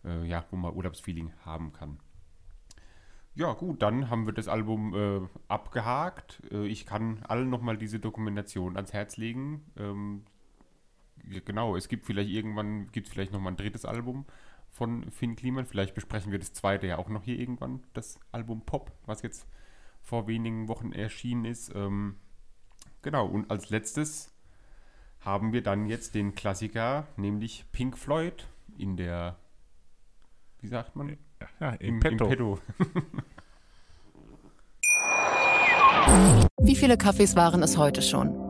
äh, ja, wo man Urlaubsfeeling haben kann. Ja, gut, dann haben wir das Album äh, abgehakt. Äh, ich kann allen nochmal diese Dokumentation ans Herz legen. Ähm, genau, es gibt vielleicht irgendwann, gibt es vielleicht nochmal ein drittes Album von Finn Kliman. Vielleicht besprechen wir das zweite ja auch noch hier irgendwann, das Album Pop, was jetzt vor wenigen Wochen erschienen ist. Ähm, genau, und als letztes haben wir dann jetzt den Klassiker, nämlich Pink Floyd in der, wie sagt man? Ja, im, Im, Petto. Im Petto. Wie viele Kaffees waren es heute schon?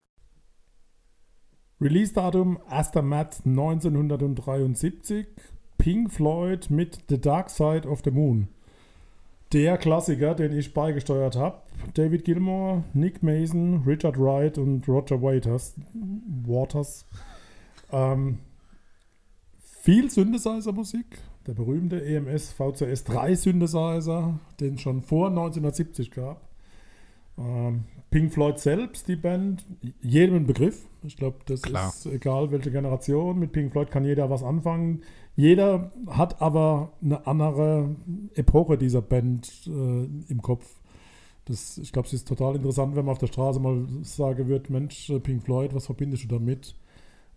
Release-Datum 1. März 1973. Pink Floyd mit The Dark Side of the Moon. Der Klassiker, den ich beigesteuert habe. David Gilmour, Nick Mason, Richard Wright und Roger Waters. Waters. Ähm, viel Synthesizer-Musik. Der berühmte EMS VCS 3 Synthesizer, den es schon vor 1970 gab. Ähm, Pink Floyd selbst, die Band, jedem ein Begriff. Ich glaube, das Klar. ist egal, welche Generation. Mit Pink Floyd kann jeder was anfangen. Jeder hat aber eine andere Epoche dieser Band äh, im Kopf. Das, ich glaube, es ist total interessant, wenn man auf der Straße mal sagen wird, Mensch, äh, Pink Floyd, was verbindest du damit?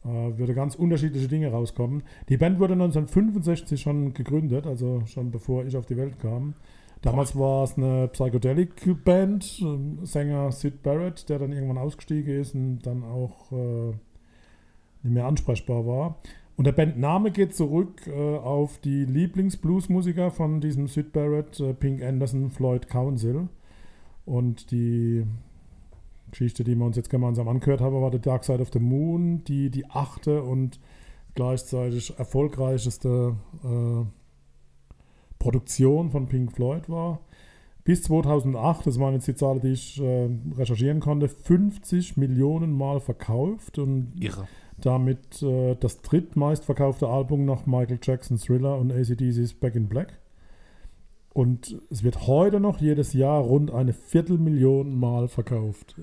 Äh, würde ganz unterschiedliche Dinge rauskommen. Die Band wurde 1965 schon gegründet, also schon bevor ich auf die Welt kam. Damals war es eine Psychedelic-Band, ähm, Sänger Sid Barrett, der dann irgendwann ausgestiegen ist und dann auch äh, nicht mehr ansprechbar war. Und der Bandname geht zurück äh, auf die Lieblingsbluesmusiker von diesem Sid Barrett, äh, Pink Anderson, Floyd Council. Und die Geschichte, die wir uns jetzt gemeinsam angehört haben, war The Dark Side of the Moon, die die achte und gleichzeitig erfolgreichste äh, Produktion von Pink Floyd war. Bis 2008, das waren jetzt die Zahlen, die ich äh, recherchieren konnte, 50 Millionen Mal verkauft und Irre. damit äh, das drittmeistverkaufte Album nach Michael Jacksons Thriller und ACDC's Back in Black. Und es wird heute noch jedes Jahr rund eine Viertelmillion Mal verkauft.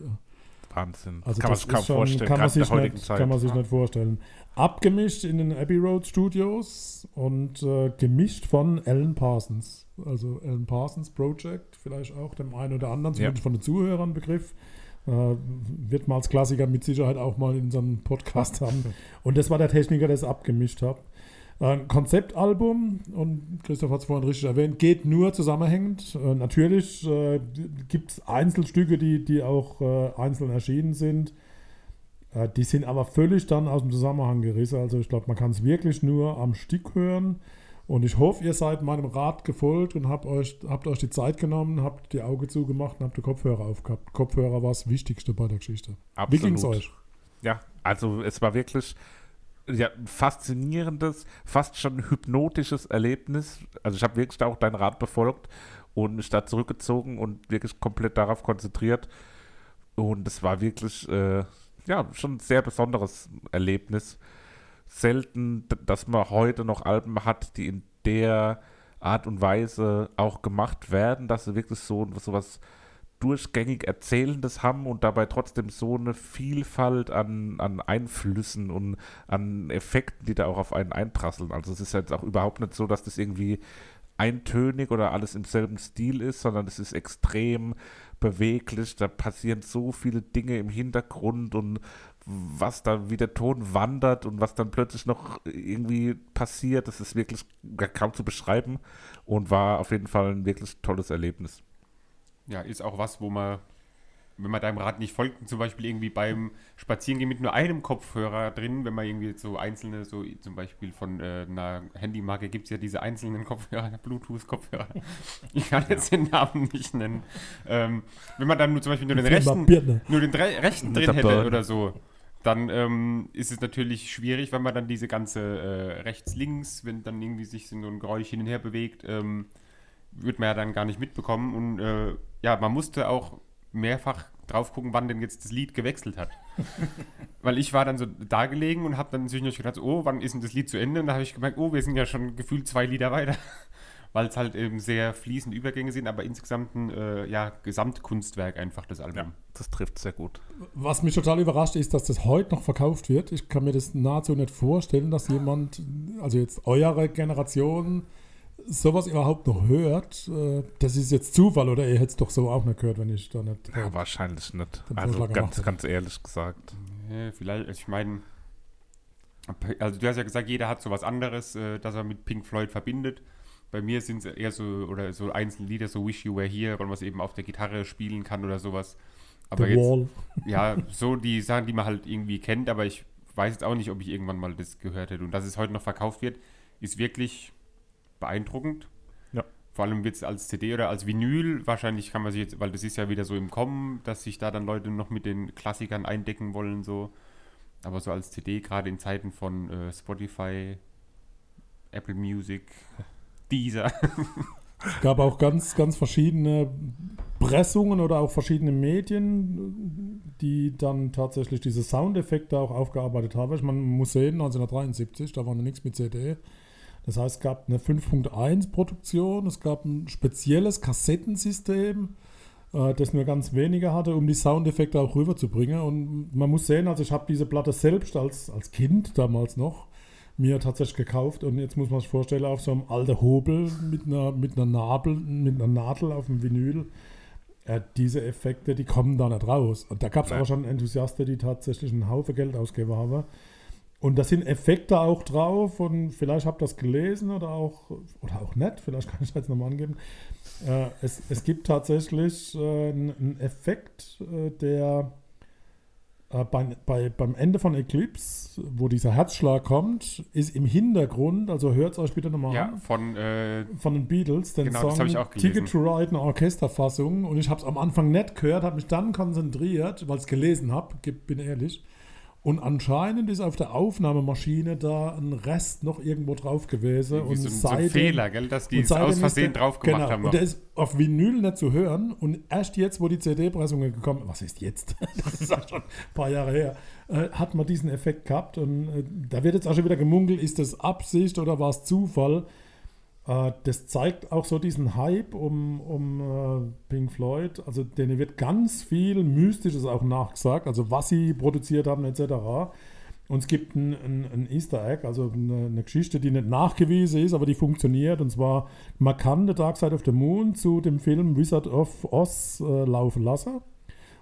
Wahnsinn. Also kann man das sich kaum ist schon- vorstellen, kann man, sich nicht, kann man sich nicht vorstellen. Abgemischt in den Abbey Road Studios und äh, gemischt von Alan Parsons. Also Alan Parsons Project, vielleicht auch dem einen oder anderen, zumindest von den Zuhörern Begriff. Äh, wird man als Klassiker mit Sicherheit auch mal in unserem Podcast haben. Und das war der Techniker, der es abgemischt hat. Ein Konzeptalbum, und Christoph hat es vorhin richtig erwähnt, geht nur zusammenhängend. Äh, natürlich äh, gibt es Einzelstücke, die, die auch äh, einzeln erschienen sind. Äh, die sind aber völlig dann aus dem Zusammenhang gerissen. Also ich glaube, man kann es wirklich nur am Stück hören. Und ich hoffe, ihr seid meinem Rat gefolgt und habt euch, habt euch die Zeit genommen, habt die Augen zugemacht und habt die Kopfhörer aufgehabt. Kopfhörer war das Wichtigste bei der Geschichte. Wie ging es euch? Ja, also es war wirklich ja, ein faszinierendes, fast schon hypnotisches Erlebnis. Also ich habe wirklich auch deinen Rat befolgt und mich da zurückgezogen und wirklich komplett darauf konzentriert. Und es war wirklich, äh, ja, schon ein sehr besonderes Erlebnis. Selten, dass man heute noch Alben hat, die in der Art und Weise auch gemacht werden, dass sie wirklich so, so was durchgängig Erzählendes haben und dabei trotzdem so eine Vielfalt an, an Einflüssen und an Effekten, die da auch auf einen einprasseln. Also es ist jetzt auch überhaupt nicht so, dass das irgendwie eintönig oder alles im selben Stil ist, sondern es ist extrem beweglich. Da passieren so viele Dinge im Hintergrund und was da, wie der Ton wandert und was dann plötzlich noch irgendwie passiert, das ist wirklich kaum zu beschreiben und war auf jeden Fall ein wirklich tolles Erlebnis. Ja, ist auch was, wo man, wenn man deinem Rat nicht folgt, zum Beispiel irgendwie beim Spazierengehen mit nur einem Kopfhörer drin, wenn man irgendwie so einzelne, so zum Beispiel von äh, einer Handymarke gibt es ja diese einzelnen Kopfhörer, Bluetooth-Kopfhörer. Ich kann jetzt den Namen nicht nennen. Ähm, wenn man dann nur zum Beispiel nur den rechten, nur den rechten drin hätte oder so, dann ähm, ist es natürlich schwierig, wenn man dann diese ganze äh, rechts-links, wenn dann irgendwie sich so ein Geräusch hin und her bewegt, ähm, wird man ja dann gar nicht mitbekommen. Und äh, ja, man musste auch mehrfach drauf gucken, wann denn jetzt das Lied gewechselt hat. Weil ich war dann so da gelegen und habe dann zwischendurch gedacht, oh, wann ist denn das Lied zu Ende? Und da habe ich gemerkt, oh, wir sind ja schon gefühlt zwei Lieder weiter. Weil es halt eben sehr fließende Übergänge sind, aber insgesamt ein äh, ja, Gesamtkunstwerk einfach, das Album. Ja, das trifft sehr gut. Was mich total überrascht ist, dass das heute noch verkauft wird. Ich kann mir das nahezu nicht vorstellen, dass jemand, also jetzt eure Generation, sowas überhaupt noch hört, äh, das ist jetzt Zufall oder ihr hättet es doch so auch nicht gehört, wenn ich da nicht. Ja, wahrscheinlich nicht. Also ganz, ganz ehrlich gesagt. Ja, vielleicht, ich meine, also du hast ja gesagt, jeder hat sowas anderes, äh, das er mit Pink Floyd verbindet. Bei mir sind es eher so, oder so einzelne Lieder, so Wish You Were Here, weil man es eben auf der Gitarre spielen kann oder sowas. Aber The jetzt, Wall. ja, so die Sachen, die man halt irgendwie kennt, aber ich weiß jetzt auch nicht, ob ich irgendwann mal das gehört hätte. Und dass es heute noch verkauft wird, ist wirklich beeindruckend. Ja. Vor allem wird es als CD oder als Vinyl, wahrscheinlich kann man sich jetzt, weil das ist ja wieder so im Kommen, dass sich da dann Leute noch mit den Klassikern eindecken wollen, so. Aber so als CD, gerade in Zeiten von äh, Spotify, Apple Music, Deezer. Es gab auch ganz, ganz verschiedene Pressungen oder auch verschiedene Medien, die dann tatsächlich diese Soundeffekte auch aufgearbeitet haben. Ich meine, man muss sehen, 1973, da war noch nichts mit CD. Das heißt, es gab eine 5.1 Produktion, es gab ein spezielles Kassettensystem, äh, das nur ganz wenige hatte, um die Soundeffekte auch rüberzubringen. Und man muss sehen, also ich habe diese Platte selbst als, als Kind damals noch mir tatsächlich gekauft und jetzt muss man sich vorstellen, auf so einem alten Hobel mit einer, mit einer, Nabel, mit einer Nadel auf dem Vinyl. Äh, diese Effekte, die kommen da nicht raus. Und da gab es aber schon Enthusiasten, die tatsächlich einen Haufen Geld ausgegeben haben. Und da sind Effekte auch drauf und vielleicht habt ihr das gelesen oder auch, oder auch nicht, vielleicht kann ich das jetzt nochmal angeben. Äh, es, es gibt tatsächlich äh, einen Effekt, äh, der äh, bei, bei, beim Ende von Eclipse, wo dieser Herzschlag kommt, ist im Hintergrund, also hört es euch bitte nochmal ja, an. Von, äh, von den Beatles, den genau, Song Ticket to Ride, eine Orchesterfassung. Und ich habe es am Anfang nicht gehört, habe mich dann konzentriert, weil ich es gelesen habe, bin ehrlich. Und anscheinend ist auf der Aufnahmemaschine da ein Rest noch irgendwo drauf gewesen. Irgendwie und so, so ein Fehler, gell, dass die es aus Versehen der, drauf gemacht genau, haben. Und der ist auf Vinyl nicht zu hören. Und erst jetzt, wo die CD-Pressungen gekommen was ist jetzt? das ist auch schon ein paar Jahre her. Äh, hat man diesen Effekt gehabt. Und äh, da wird jetzt auch schon wieder gemunkelt, ist das Absicht oder war es Zufall? Äh, das zeigt auch so diesen Hype um, um äh, Pink Floyd. Also denen wird ganz viel Mystisches auch nachgesagt, also was sie produziert haben etc. Und es gibt ein, ein, ein Easter Egg, also eine, eine, Geschichte, die nicht nachgewiesen ist, aber die funktioniert. Und zwar, man kann The Dark Side of the Moon zu dem Film Wizard of Oz äh, laufen lassen.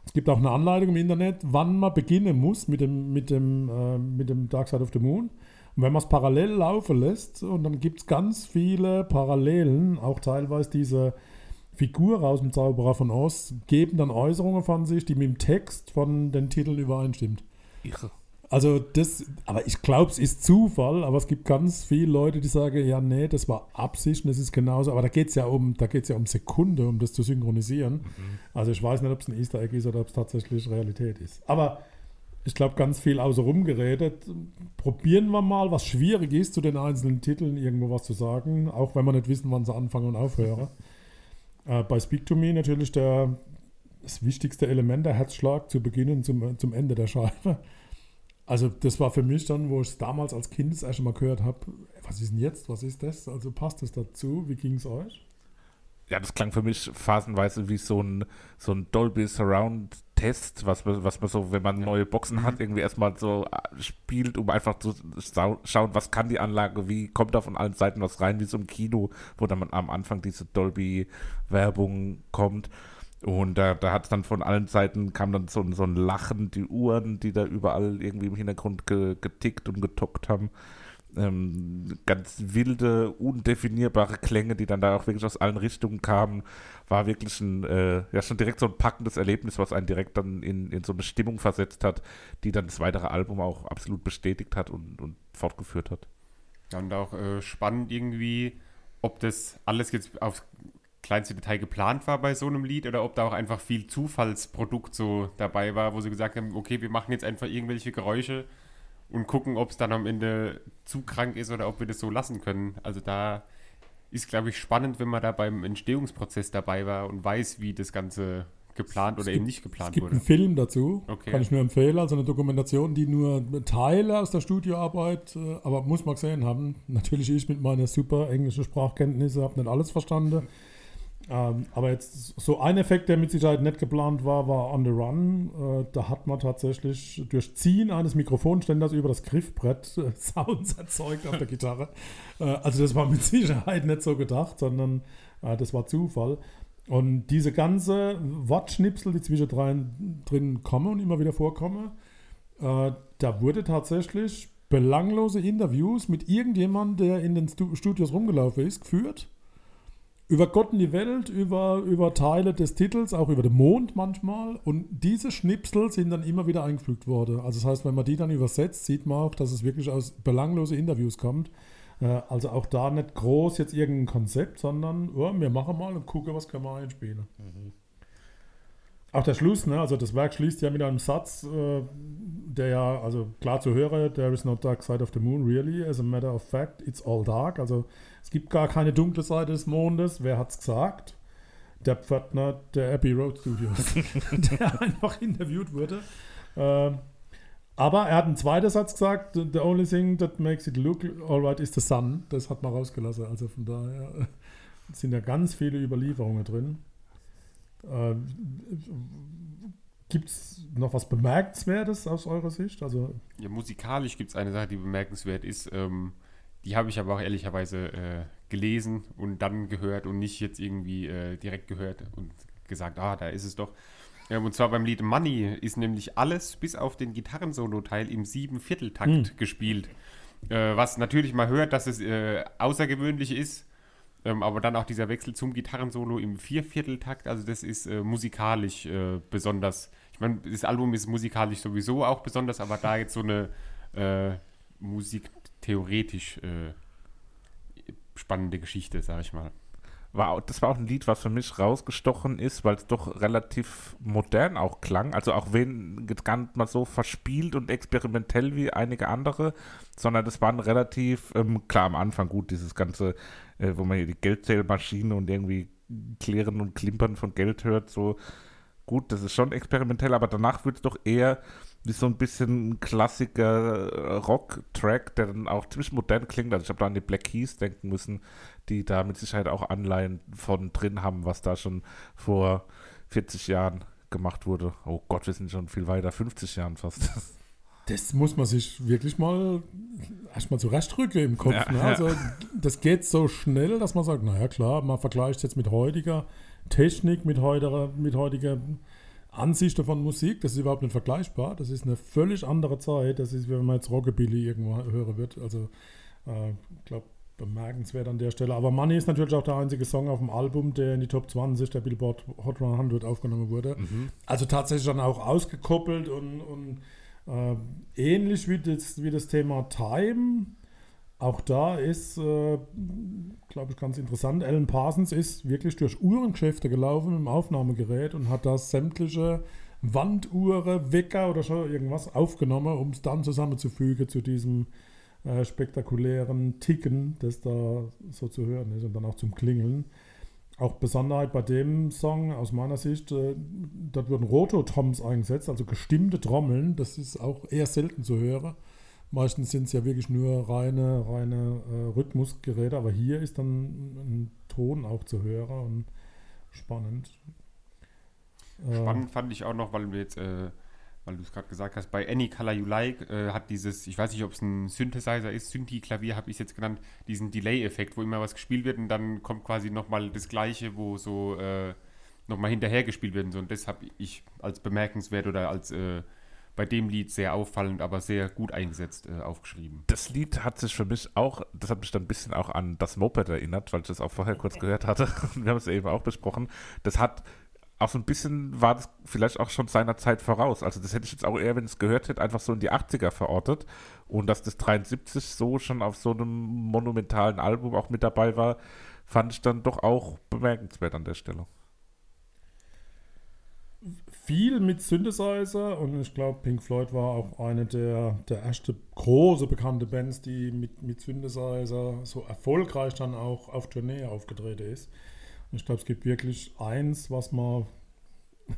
Es gibt auch eine Anleitung im Internet, wann man beginnen muss mit dem, mit dem, äh, mit dem Dark Side of the Moon. Und wenn man es parallel laufen lässt, und dann gibt es ganz viele Parallelen, auch teilweise diese Figur aus dem Zauberer von Oz, geben dann Äußerungen von sich, die mit dem Text von den Titeln übereinstimmt. Irre. Also das, aber ich glaube, es ist Zufall, aber es gibt ganz viele Leute, die sagen, ja, nee, das war Absicht und das ist genauso. Aber da geht es ja um, da geht's ja um Sekunde, um das zu synchronisieren. Mhm. Also ich weiß nicht, ob es ein Easter Egg ist oder ob es tatsächlich Realität ist. Aber ich glaube, ganz viel außenrum geredet. Probieren wir mal, was schwierig ist, zu den einzelnen Titeln irgendwo was zu sagen, auch wenn wir nicht wissen, wann sie anfangen und aufhören. äh, bei Speak to Me natürlich der, das wichtigste Element, der Herzschlag zu Beginn und zum, zum Ende der Scheibe. Also das war für mich dann, wo ich es damals als Kind das erste Mal gehört habe, was ist denn jetzt, was ist das? Also passt das dazu? Wie ging es euch? Ja, das klang für mich phasenweise wie so ein, so ein Dolby Surround Test, was, was man so, wenn man neue Boxen mhm. hat, irgendwie erstmal so äh, spielt, um einfach zu schauen, was kann die Anlage, wie kommt da von allen Seiten was rein, wie so im Kino, wo dann am Anfang diese Dolby-Werbung kommt. Und da, da hat es dann von allen Seiten kam dann so, so ein Lachen, die Uhren, die da überall irgendwie im Hintergrund ge, getickt und getockt haben. Ähm, ganz wilde, undefinierbare Klänge, die dann da auch wirklich aus allen Richtungen kamen, war wirklich ein, äh, ja, schon direkt so ein packendes Erlebnis, was einen direkt dann in, in so eine Stimmung versetzt hat, die dann das weitere Album auch absolut bestätigt hat und, und fortgeführt hat. Ja, und auch äh, spannend irgendwie, ob das alles jetzt aufs kleinste Detail geplant war bei so einem Lied oder ob da auch einfach viel Zufallsprodukt so dabei war, wo sie gesagt haben, okay, wir machen jetzt einfach irgendwelche Geräusche und gucken, ob es dann am Ende zu krank ist oder ob wir das so lassen können. Also da ist, glaube ich, spannend, wenn man da beim Entstehungsprozess dabei war und weiß, wie das Ganze geplant oder gibt, eben nicht geplant wurde. Es gibt wurde. einen Film dazu, okay. kann ich nur empfehlen, also eine Dokumentation, die nur Teile aus der Studioarbeit, äh, aber muss man gesehen haben. Natürlich ich mit meiner super englischen Sprachkenntnisse habe nicht alles verstanden. Ähm, aber jetzt so ein Effekt, der mit Sicherheit nicht geplant war, war On the Run. Äh, da hat man tatsächlich durch Ziehen eines Mikrofonständers über das Griffbrett äh, Sounds erzeugt auf der Gitarre. Äh, also das war mit Sicherheit nicht so gedacht, sondern äh, das war Zufall. Und diese ganze Wortschnipsel, die zwischendrin drin kommen und immer wieder vorkommen, äh, da wurde tatsächlich belanglose Interviews mit irgendjemandem, der in den Studios rumgelaufen ist, geführt über Gott und die Welt, über, über Teile des Titels, auch über den Mond manchmal. Und diese Schnipsel sind dann immer wieder eingefügt worden. Also das heißt, wenn man die dann übersetzt, sieht man auch, dass es wirklich aus belanglosen Interviews kommt. Äh, also auch da nicht groß jetzt irgendein Konzept, sondern oh, wir machen mal und gucken, was können wir einspielen. Mhm. Auch der Schluss, ne? also das Werk schließt ja mit einem Satz, äh, der ja, also klar zu hören, there is no dark side of the moon, really, as a matter of fact, it's all dark. Also es gibt gar keine dunkle Seite des Mondes. Wer hat's gesagt? Der Pförtner der Abbey Road Studios, der einfach interviewt wurde. Äh, aber er hat einen zweiten Satz gesagt, the only thing that makes it look alright is the sun. Das hat man rausgelassen. Also von daher sind ja ganz viele Überlieferungen drin. Äh, gibt es noch was Bemerkenswertes aus eurer Sicht? Also ja, musikalisch gibt es eine Sache, die bemerkenswert ist. Ähm, die habe ich aber auch ehrlicherweise äh, gelesen und dann gehört und nicht jetzt irgendwie äh, direkt gehört und gesagt, ah, da ist es doch. Ähm, und zwar beim Lied Money ist nämlich alles bis auf den Gitarrensolo-Teil im Sieben-Viertel-Takt hm. gespielt. Äh, was natürlich mal hört, dass es äh, außergewöhnlich ist, ähm, aber dann auch dieser Wechsel zum Gitarrensolo im Viervierteltakt, also das ist äh, musikalisch äh, besonders. Ich meine, das Album ist musikalisch sowieso auch besonders, aber da jetzt so eine äh, musiktheoretisch äh, spannende Geschichte, sag ich mal. War, das war auch ein Lied, was für mich rausgestochen ist, weil es doch relativ modern auch klang. Also auch wenn gar nicht mal so verspielt und experimentell wie einige andere, sondern das waren relativ, ähm, klar am Anfang gut, dieses ganze, äh, wo man hier die Geldzählmaschine und irgendwie Klären und Klimpern von Geld hört, so gut, das ist schon experimentell, aber danach wird es doch eher wie so ein bisschen ein Klassiker äh, Rock-Track, der dann auch ziemlich modern klingt. Also ich habe da an die Black Keys denken müssen, die da mit Sicherheit auch Anleihen von drin haben, was da schon vor 40 Jahren gemacht wurde. Oh Gott, wir sind schon viel weiter, 50 Jahren fast. Das muss man sich wirklich mal erstmal zurechtrücken im Kopf. Ja, ne? Also das geht so schnell, dass man sagt, naja klar, man vergleicht jetzt mit heutiger Technik, mit heutiger, mit heutiger Ansichten von Musik, das ist überhaupt nicht vergleichbar. Das ist eine völlig andere Zeit. Das ist, wenn man jetzt Rockabilly irgendwo hören wird. Also, äh, ich glaube, bemerkenswert an der Stelle. Aber Money ist natürlich auch der einzige Song auf dem Album, der in die Top 20 der Billboard Hot 100 aufgenommen wurde. Mhm. Also tatsächlich dann auch ausgekoppelt und, und Äh, ähnlich wie das, wie das Thema Time. Auch da ist, äh, glaube ich, ganz interessant. Alan Parsons ist wirklich durch Uhrengeschäfte gelaufen dem Aufnahmegerät und hat da sämtliche Wanduhren, Wecker oder schon irgendwas aufgenommen, um es dann zusammenzufügen zu diesem äh, spektakulären Ticken, das da so zu hören ist und dann auch zum Klingeln. Auch Besonderheit bei dem Song aus meiner Sicht, äh, dort wurden Rototoms eingesetzt, also gestimmte Trommeln. Das ist auch eher selten zu hören. Meistens sind es ja wirklich nur reine, reine äh, Rhythmusgeräte, aber hier ist dann ein Ton auch zu hören und spannend. Äh, spannend fand ich auch noch, weil wir jetzt äh, weil du es gerade gesagt hast, bei Any Color You Like äh, hat dieses, ich weiß nicht, ob es ein Synthesizer ist, Synthi-Klavier habe ich es jetzt genannt, diesen Delay-Effekt, wo immer was gespielt wird und dann kommt quasi nochmal das Gleiche, wo so äh, nochmal hinterher gespielt wird und so. Und das habe ich als bemerkenswert oder als äh, bei dem Lied sehr auffallend, aber sehr gut eingesetzt äh, aufgeschrieben. Das Lied hat sich für mich auch, das hat mich dann ein bisschen auch an das Moped erinnert, weil ich das auch vorher kurz gehört hatte. Wir haben es eben auch besprochen. Das hat auch so ein bisschen war das vielleicht auch schon seiner Zeit voraus. Also das hätte ich jetzt auch eher, wenn ich es gehört hätte, einfach so in die 80er verortet. Und dass das 73 so schon auf so einem monumentalen Album auch mit dabei war, fand ich dann doch auch bemerkenswert an der Stelle. Viel mit Synthesizer und ich glaube, Pink Floyd war auch eine der, der erste große bekannte Bands, die mit, mit Synthesizer so erfolgreich dann auch auf Tournee aufgetreten ist. Ich glaube, es gibt wirklich eins, was man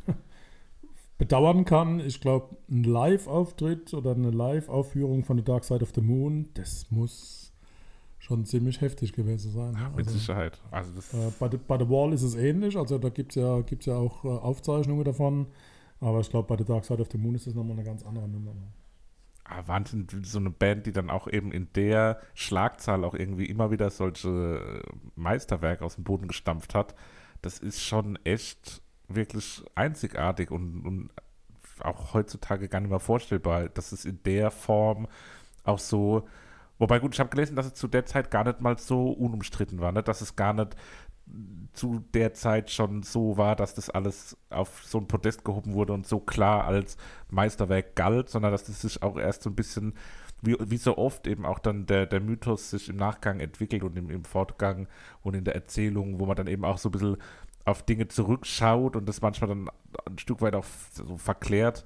bedauern kann. Ich glaube, ein Live-Auftritt oder eine Live-Aufführung von The Dark Side of the Moon, das muss schon ziemlich heftig gewesen sein. Ja, mit also, Sicherheit. Also äh, bei, The, bei The Wall ist es ähnlich, also da gibt es ja, gibt's ja auch äh, Aufzeichnungen davon. Aber ich glaube, bei The Dark Side of the Moon ist es nochmal eine ganz andere Nummer. Ah, Wahnsinn, so eine Band, die dann auch eben in der Schlagzahl auch irgendwie immer wieder solche Meisterwerke aus dem Boden gestampft hat. Das ist schon echt wirklich einzigartig und, und auch heutzutage gar nicht mehr vorstellbar, dass es in der Form auch so Wobei, gut, ich habe gelesen, dass es zu der Zeit gar nicht mal so unumstritten war, ne? dass es gar nicht zu der Zeit schon so war, dass das alles auf so ein Podest gehoben wurde und so klar als Meisterwerk galt, sondern dass das sich auch erst so ein bisschen, wie, wie so oft eben auch dann der, der Mythos sich im Nachgang entwickelt und im, im Fortgang und in der Erzählung, wo man dann eben auch so ein bisschen auf Dinge zurückschaut und das manchmal dann ein Stück weit auch so verklärt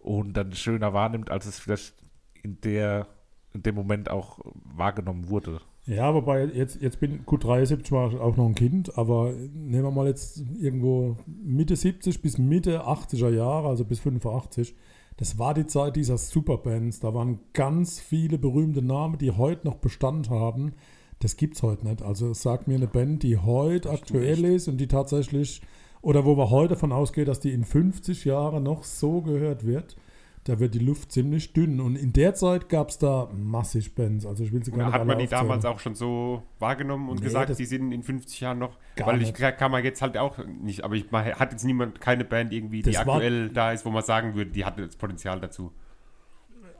und dann schöner wahrnimmt, als es vielleicht in der in dem Moment auch wahrgenommen wurde. Ja, wobei jetzt, jetzt bin gut 73 war auch noch ein Kind, aber nehmen wir mal jetzt irgendwo Mitte 70 bis Mitte 80er Jahre, also bis 85. Das war die Zeit dieser Superbands. Da waren ganz viele berühmte Namen, die heute noch Bestand haben. Das gibt es heute nicht. Also sag mir eine Band, die heute aktuell ist und die tatsächlich, oder wo wir heute davon ausgehen, dass die in 50 Jahren noch so gehört wird da wird die Luft ziemlich dünn. Und in der Zeit gab es da massig Bands. Also ich will sie gar nicht Hat man die aufzählen. damals auch schon so wahrgenommen und nee, gesagt, die sind in 50 Jahren noch? Weil ich nicht. kann man jetzt halt auch nicht, aber ich man hat jetzt niemand, keine Band irgendwie, die das aktuell da ist, wo man sagen würde, die hat das Potenzial dazu.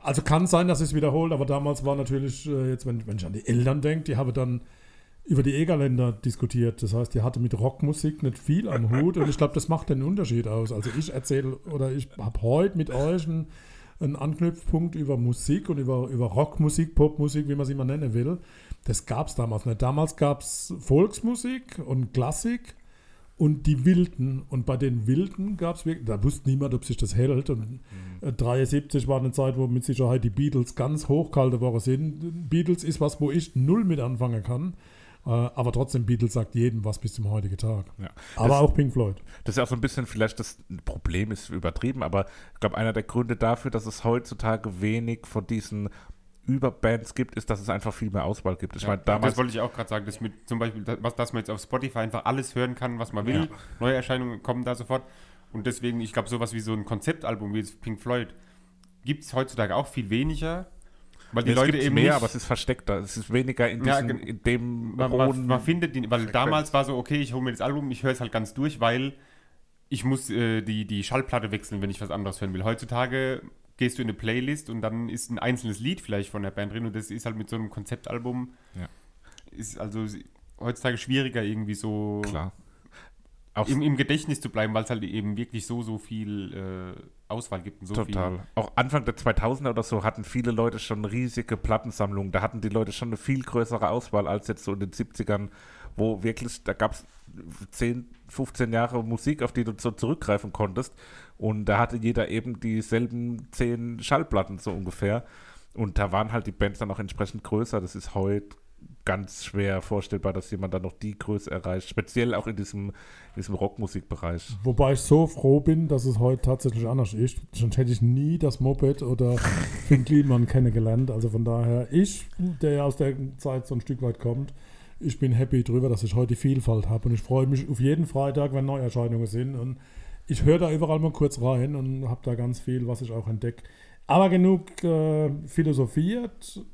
Also kann sein, dass es wiederholt, aber damals war natürlich, äh, jetzt wenn, wenn ich an die Eltern denke, die haben dann über die Egerländer diskutiert. Das heißt, die hatte mit Rockmusik nicht viel am Hut und ich glaube, das macht den Unterschied aus. Also ich erzähle oder ich habe heute mit euch einen, einen, Anknüpfpunkt über Musik und über, über Rockmusik, Popmusik, wie man sie mal nennen will. Das gab es damals nicht. Damals gab es Volksmusik und Klassik und die Wilden. Und bei den Wilden gab es wirklich, da wusste niemand, ob sich das hält. Und mhm. 73 war eine Zeit, wo mit Sicherheit die Beatles ganz hochkalte Woche sind. Beatles ist was, wo ich null mit anfangen kann. Äh, aber trotzdem, Beatles sagt jedem was bis zum heutigen Tag. Ja. Aber das, auch Pink Floyd. Das ist ja auch so ein bisschen vielleicht das Problem ist übertrieben, aber ich glaube, einer der Gründe dafür, dass es heutzutage wenig von diesen Überbands gibt, ist, dass es einfach viel mehr Auswahl gibt. Ich ja, meine, damals das wollte ich auch gerade sagen, dass mit zum Beispiel, dass, dass man jetzt auf Spotify einfach alles hören kann, was man will. Ja. Neue Erscheinungen kommen da sofort. Und deswegen, ich glaube, sowas wie so ein Konzeptalbum wie Pink Floyd gibt es heutzutage auch viel weniger. Weil die ja, Leute eben mehr, aber es ist versteckter. Es ist weniger in, diesen, ja, in dem man, man, man, findet die, weil Frequenz. damals war so, okay, ich hole mir das Album, ich höre es halt ganz durch, weil ich muss äh, die, die Schallplatte wechseln, wenn ich was anderes hören will. Heutzutage gehst du in eine Playlist und dann ist ein einzelnes Lied vielleicht von der Band drin und das ist halt mit so einem Konzeptalbum ja. ist also heutzutage schwieriger irgendwie so Klar Auch im, im Gedächtnis zu bleiben, weil es halt eben wirklich so, so viel äh, Auswahl gibt. Und so Total. Viel. Auch Anfang der 2000er oder so hatten viele Leute schon riesige Plattensammlungen. Da hatten die Leute schon eine viel größere Auswahl als jetzt so in den 70ern, wo wirklich, da gab es 10, 15 Jahre Musik, auf die du so zurückgreifen konntest. Und da hatte jeder eben dieselben 10 Schallplatten so ungefähr. Und da waren halt die Bands dann auch entsprechend größer. Das ist heute ganz schwer vorstellbar, dass jemand dann noch die Größe erreicht, speziell auch in diesem, in diesem Rockmusikbereich. Wobei ich so froh bin, dass es heute tatsächlich anders ist. Sonst hätte ich nie das Moped oder Finn Kliman kennengelernt. Also von daher, ich, der aus der Zeit so ein Stück weit kommt, ich bin happy drüber, dass ich heute die Vielfalt habe. Und ich freue mich auf jeden Freitag, wenn Neuerscheinungen sind. Und ich höre da überall mal kurz rein und habe da ganz viel, was ich auch entdecke. Aber genug äh, philosophiert.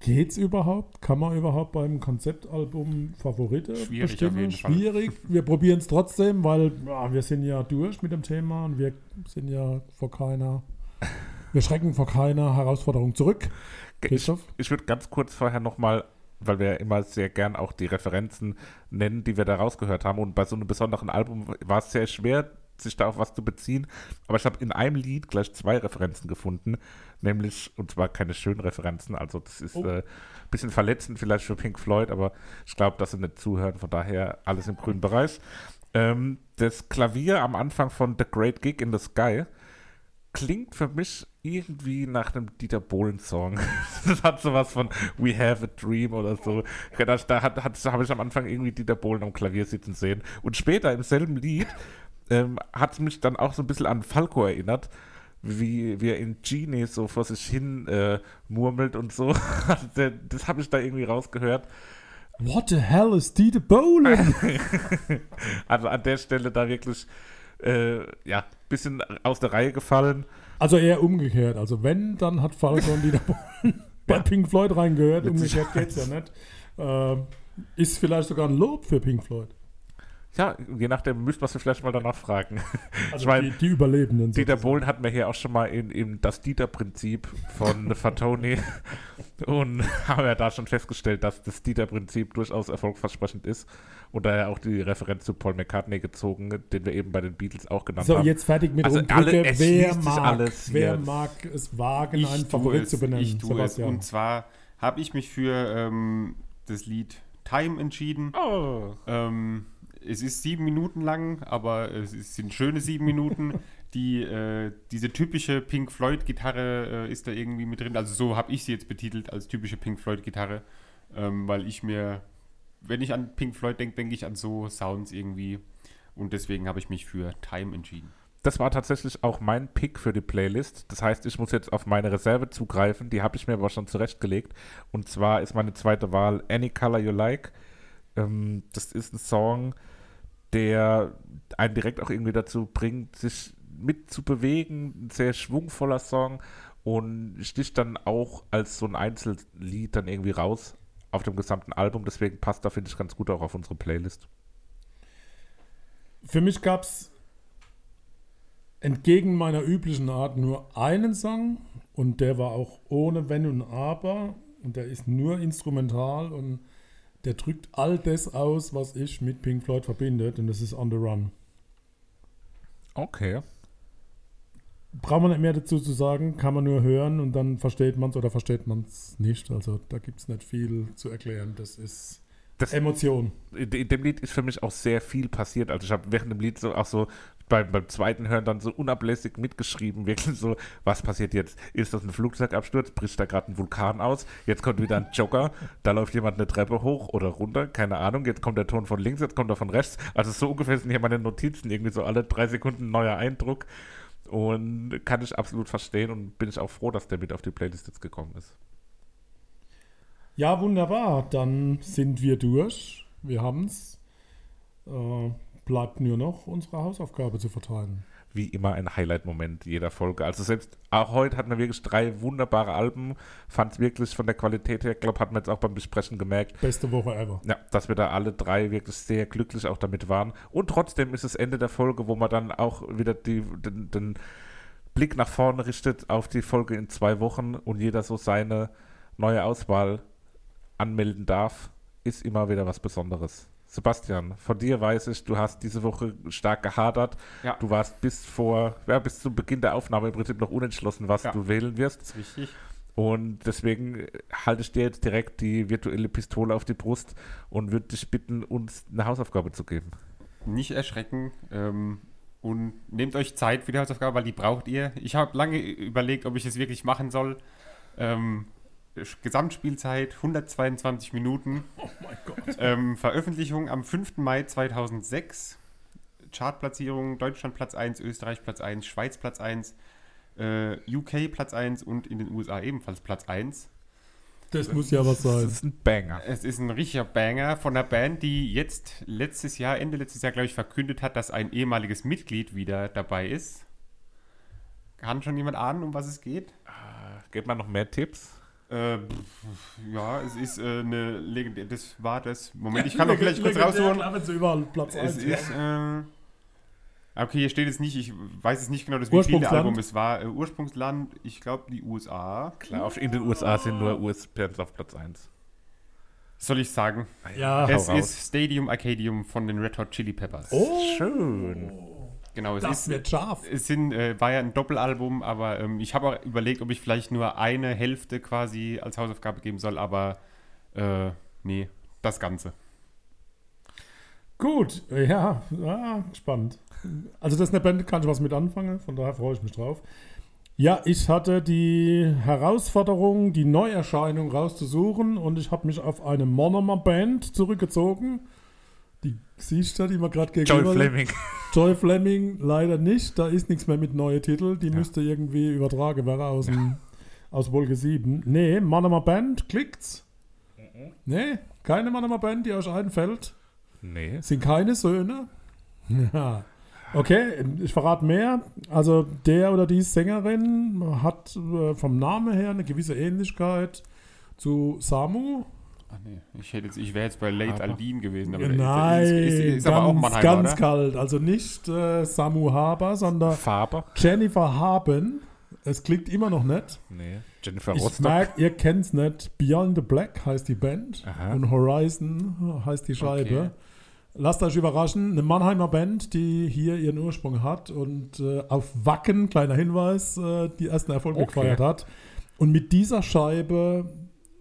Geht's überhaupt? Kann man überhaupt beim Konzeptalbum Favorite Schwierig bestimmen? Schwierig. Wir probieren es trotzdem, weil ja, wir sind ja durch mit dem Thema und wir sind ja vor keiner, wir schrecken vor keiner Herausforderung zurück. Ich, Christoph? ich würde ganz kurz vorher nochmal, weil wir ja immer sehr gern auch die Referenzen nennen, die wir da rausgehört haben. Und bei so einem besonderen Album war es sehr schwer, sich da auf was zu beziehen. Aber ich habe in einem Lied gleich zwei Referenzen gefunden, nämlich, und zwar keine schönen Referenzen, also das ist ein äh, bisschen verletzend vielleicht für Pink Floyd, aber ich glaube, dass sie nicht zuhören, von daher alles im grünen Bereich. Ähm, das Klavier am Anfang von The Great Gig in the Sky klingt für mich irgendwie nach einem Dieter Bohlen-Song. Das hat sowas von We Have a Dream oder so. Da, da hat, habe ich am Anfang irgendwie Dieter Bohlen am Klavier sitzen sehen. Und später im selben Lied ähm, hat mich dann auch so ein bisschen an Falco erinnert, wie, wie er in Genie so vor sich hin äh, murmelt und so. Also das habe ich da irgendwie rausgehört. What the hell is Dieter Bohlen? Also an der Stelle da wirklich, äh, ja, bisschen aus der Reihe gefallen. also eher umgekehrt. Also wenn, dann hat Falcon Dieter Bohlen bei Ja. Pink Floyd reingehört. Mit Umgekehrt geht's ja nicht. Ähm, ist vielleicht sogar ein Lob für Pink Floyd. Ja, je nachdem müsste man sie vielleicht mal danach fragen. Also ich meine, die, die Überlebenden. Dieter sozusagen. Bohlen hatten wir hier auch schon mal in, in das Dieter-Prinzip von Fatoni und haben ja da schon festgestellt, dass das Dieter-Prinzip durchaus erfolgversprechend ist und daher auch die Referenz zu Paul McCartney gezogen, den wir eben bei den Beatles auch genannt So, haben. jetzt fertig mit Also Umdrücke. alle- es wer mag, alles wer mag es wagen, Ich einen Favorit es, zu benennen? ich tue es. Sebastian. Und zwar habe ich mich für ähm, das Lied Time entschieden. oh. Ähm, es ist sieben Minuten lang, aber es sind schöne sieben Minuten. Die, äh, diese typische Pink Floyd-Gitarre äh, ist da irgendwie mit drin. Also so habe ich sie jetzt betitelt als typische Pink Floyd-Gitarre, ähm, weil ich mir, wenn ich an Pink Floyd denke, denke ich an so Sounds irgendwie. Und deswegen habe ich mich für Time entschieden. Das war tatsächlich auch mein Pick für die Playlist. Das heißt, ich muss jetzt auf meine Reserve zugreifen. Die habe ich mir aber schon zurechtgelegt. Und zwar ist meine zweite Wahl Any Color You Like. Ähm, das ist ein Song, der einen direkt auch irgendwie dazu bringt, sich mitzubewegen. Ein sehr schwungvoller Song und sticht dann auch als so ein Einzellied dann irgendwie raus auf dem gesamten Album. Deswegen passt da, finde ich, ganz gut auch auf unsere Playlist. Für mich gab es entgegen meiner üblichen Art nur einen Song und der war auch ohne Wenn und Aber und der ist nur instrumental und der drückt all das aus, was ich mit Pink Floyd verbindet und das ist On the Run. Okay. Braucht man nicht mehr dazu zu sagen, kann man nur hören und dann versteht man es oder versteht man es nicht. Also da gibt es nicht viel zu erklären. Das ist Das- Emotion. in dem Lied ist für mich auch sehr viel passiert. Also ich habe während dem Lied so auch so beim, beim zweiten Hören dann so unablässig mitgeschrieben, wirklich so, was passiert jetzt? Ist das ein Flugzeugabsturz? Bricht da gerade ein Vulkan aus? Jetzt kommt wieder ein Jogger, da läuft jemand eine Treppe hoch oder runter, keine Ahnung, jetzt kommt der Ton von links, jetzt kommt er von rechts. Also so ungefähr sind hier meine Notizen, irgendwie so alle drei Sekunden neuer Eindruck. Und kann ich absolut verstehen und bin ich auch froh, dass der mit auf die Playlist jetzt gekommen ist. Ja, wunderbar. Dann sind wir durch. Wir haben es. Äh, bleibt nur noch unsere Hausaufgabe zu verteilen. wie immer ein Highlight-Moment jeder Folge. Also selbst auch heute hatten wir wirklich drei wunderbare Alben. Fand es wirklich von der Qualität her, glaube hat man jetzt auch beim Besprechen gemerkt, Beste Woche ever. ja, dass wir da alle drei wirklich sehr glücklich auch damit waren. Und trotzdem ist es Ende der Folge, wo man dann auch wieder die, den, den Blick nach vorne richtet auf die Folge in zwei Wochen und jeder so seine neue Auswahl anmelden darf, ist immer wieder was Besonderes. Sebastian, von dir weiß ich, du hast diese Woche stark gehadert. Ja. Du warst bis vor, ja, bis zum Beginn der Aufnahme im Prinzip noch unentschlossen, was Ja. du wählen wirst. Das ist richtig. Und deswegen halte ich dir jetzt direkt die virtuelle Pistole auf die Brust und würde dich bitten, uns eine Hausaufgabe zu geben. Nicht erschrecken ähm, und nehmt euch Zeit für die Hausaufgabe, weil die braucht ihr. Ich habe lange überlegt, ob ich es wirklich machen soll. Ähm, Gesamtspielzeit 122 Minuten. Oh mein Gott. Ähm, Veröffentlichung am 5. Mai 2006. Chartplatzierung Deutschland Platz 1, Österreich Platz 1, Schweiz Platz 1, äh, UK Platz 1 und in den USA ebenfalls Platz 1. Das muss ja was sein. ist ein Banger. Es ist ein richtiger Banger von einer Band, die jetzt letztes Jahr, Ende letztes Jahr, glaube ich, verkündet hat, dass ein ehemaliges Mitglied wieder dabei ist. Kann schon jemand ahnen, um was es geht? Gebt mal noch mehr Tipps. Äh, ja, es ist äh, eine legendäre. Das war das. Moment, ich kann noch vielleicht kurz rausholen. Klar, wenn sie überall Platz Es 1 ist. Äh, okay, hier steht es nicht. Ich weiß es nicht genau, das wievielte Ursprungsland? Album es war. Äh, Ursprungsland, ich glaube, die USA. Klar, auf, in den USA sind nur US-Bands auf Platz 1. Soll ich sagen? Ja, es hau raus. ist Stadium Arcadium von den Red Hot Chili Peppers. oh, Schön. Genau, es das ist. wird scharf. Es sind, äh, war ja ein Doppelalbum, aber ähm, ich habe auch überlegt, ob ich vielleicht nur eine Hälfte quasi als Hausaufgabe geben soll, aber äh, nee, das Ganze. Gut, ja, ja, spannend. Also das ist eine Band, kann ich was mit anfangen, von daher freue ich mich drauf. Ja, ich hatte die Herausforderung, die Neuerscheinung rauszusuchen und ich habe mich auf eine Monomer Band zurückgezogen. Die siehst du, die wir gerade Joy gegenüber Fleming. Joy Fleming leider nicht, da ist nichts mehr mit neuen Titel, die müsste irgendwie übertragen werden aus, dem, aus Wolke 7. Nee, Monomer Band, klickt's? Nee, keine Monomer Band, die euch einfällt. Nee. Sind keine Söhne? Ja. Okay, ich verrate mehr. Also der oder die Sängerin hat äh, vom Namen her eine gewisse Ähnlichkeit zu Samu. Ach nee, ich, hätte jetzt, ich wäre jetzt bei Late Aber- Aldin gewesen, aber Nein, ist, ist, ist, ganz, aber auch Mannheim, ganz oder? kalt. Also nicht äh, Samu Haber, sondern Faber? Jennifer Haben. Es klingt immer noch nicht. Nee. Jennifer Ich Rostock? merke, ihr kennt es nicht. Beyond the Black heißt die Band Aha. und Horizon heißt die Scheibe. Okay. Lasst euch überraschen, eine Mannheimer Band, die hier ihren Ursprung hat und äh, auf Wacken, kleiner Hinweis, äh, die ersten Erfolge Okay. gefeiert hat und mit dieser Scheibe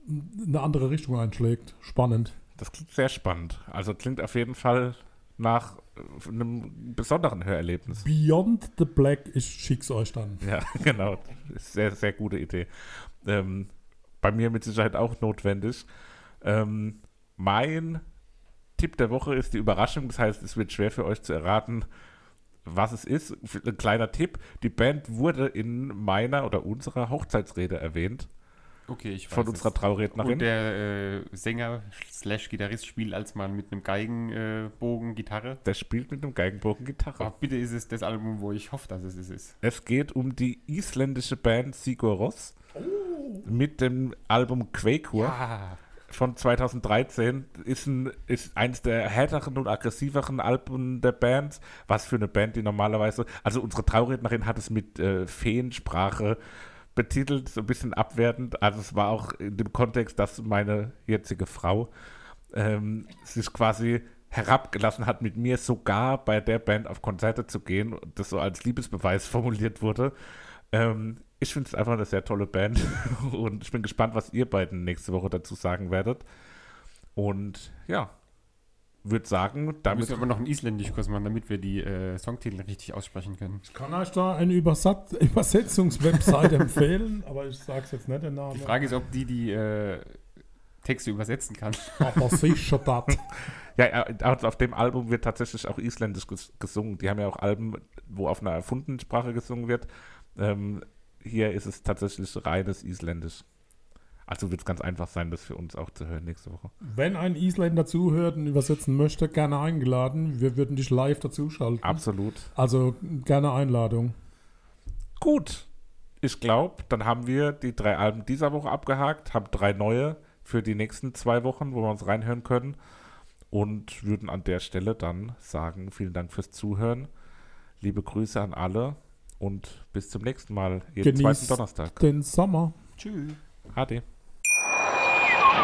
eine andere Richtung einschlägt. Spannend. Das klingt sehr spannend. Also klingt auf jeden Fall nach äh, einem besonderen Hörerlebnis. Beyond the Black, ich schick's euch dann. Ja, genau. Sehr, sehr gute Idee. Ähm, bei mir mit Sicherheit auch notwendig. Ähm, mein Tipp der Woche ist die Überraschung. Das heißt, es wird schwer für euch zu erraten, was es ist. Ein kleiner Tipp. Die Band wurde in meiner oder unserer Hochzeitsrede erwähnt. Okay, ich weiß Von es. unserer Traurednerin. Und der äh, Sänger slash Gitarrist spielt als Mann mit einem Geigenbogen äh, Gitarre. Der spielt mit einem Geigenbogen Gitarre. Oh, bitte ist es das Album, wo ich hoffe, dass es es ist. Es geht um die isländische Band Sigur Rós mit dem Album Quakekur Ah, von 2013. Ist, ein, ist eines der härteren und aggressiveren Alben der Band. Was für eine Band, die normalerweise. Also, unsere Traurednerin hat es mit äh, Feensprache betitelt, so ein bisschen abwertend. Also, es war auch in dem Kontext, dass meine jetzige Frau ähm, sich quasi herabgelassen hat, mit mir sogar bei der Band auf Konzerte zu gehen und das so als Liebesbeweis formuliert wurde. Ähm, ich finde es einfach eine sehr tolle Band und ich bin gespannt, was ihr beiden nächste Woche dazu sagen werdet. Und ja, würde sagen, da damit müssen wir aber noch einen Isländisch-Kurs machen, damit wir die äh, Songtitel richtig aussprechen können. Ich kann euch da eine Übersat Übersetzungswebsite empfehlen, aber ich sage jetzt nicht den Namen. Die Frage ist, ob die die äh, Texte übersetzen kann. Aber sicher das. Ja, ja, also auf dem Album wird tatsächlich auch Isländisch ges gesungen. Die haben ja auch Alben, wo auf einer erfundenen Sprache gesungen wird. Ähm, hier ist es tatsächlich reines Isländisch. Also wird es ganz einfach sein, das für uns auch zu hören nächste Woche. Wenn ein Isländer zuhört und übersetzen möchte, gerne eingeladen. Wir würden dich live dazuschalten. Absolut. Also gerne Einladung. Gut. Ich glaube, dann haben wir die drei Alben dieser Woche abgehakt, haben drei neue für die nächsten zwei Wochen, wo wir uns reinhören können. Und würden an der Stelle dann sagen, vielen Dank fürs Zuhören. Liebe Grüße an alle und bis zum nächsten Mal, jeden Genießt zweiten Donnerstag. Den Sommer. Tschüss. Ade.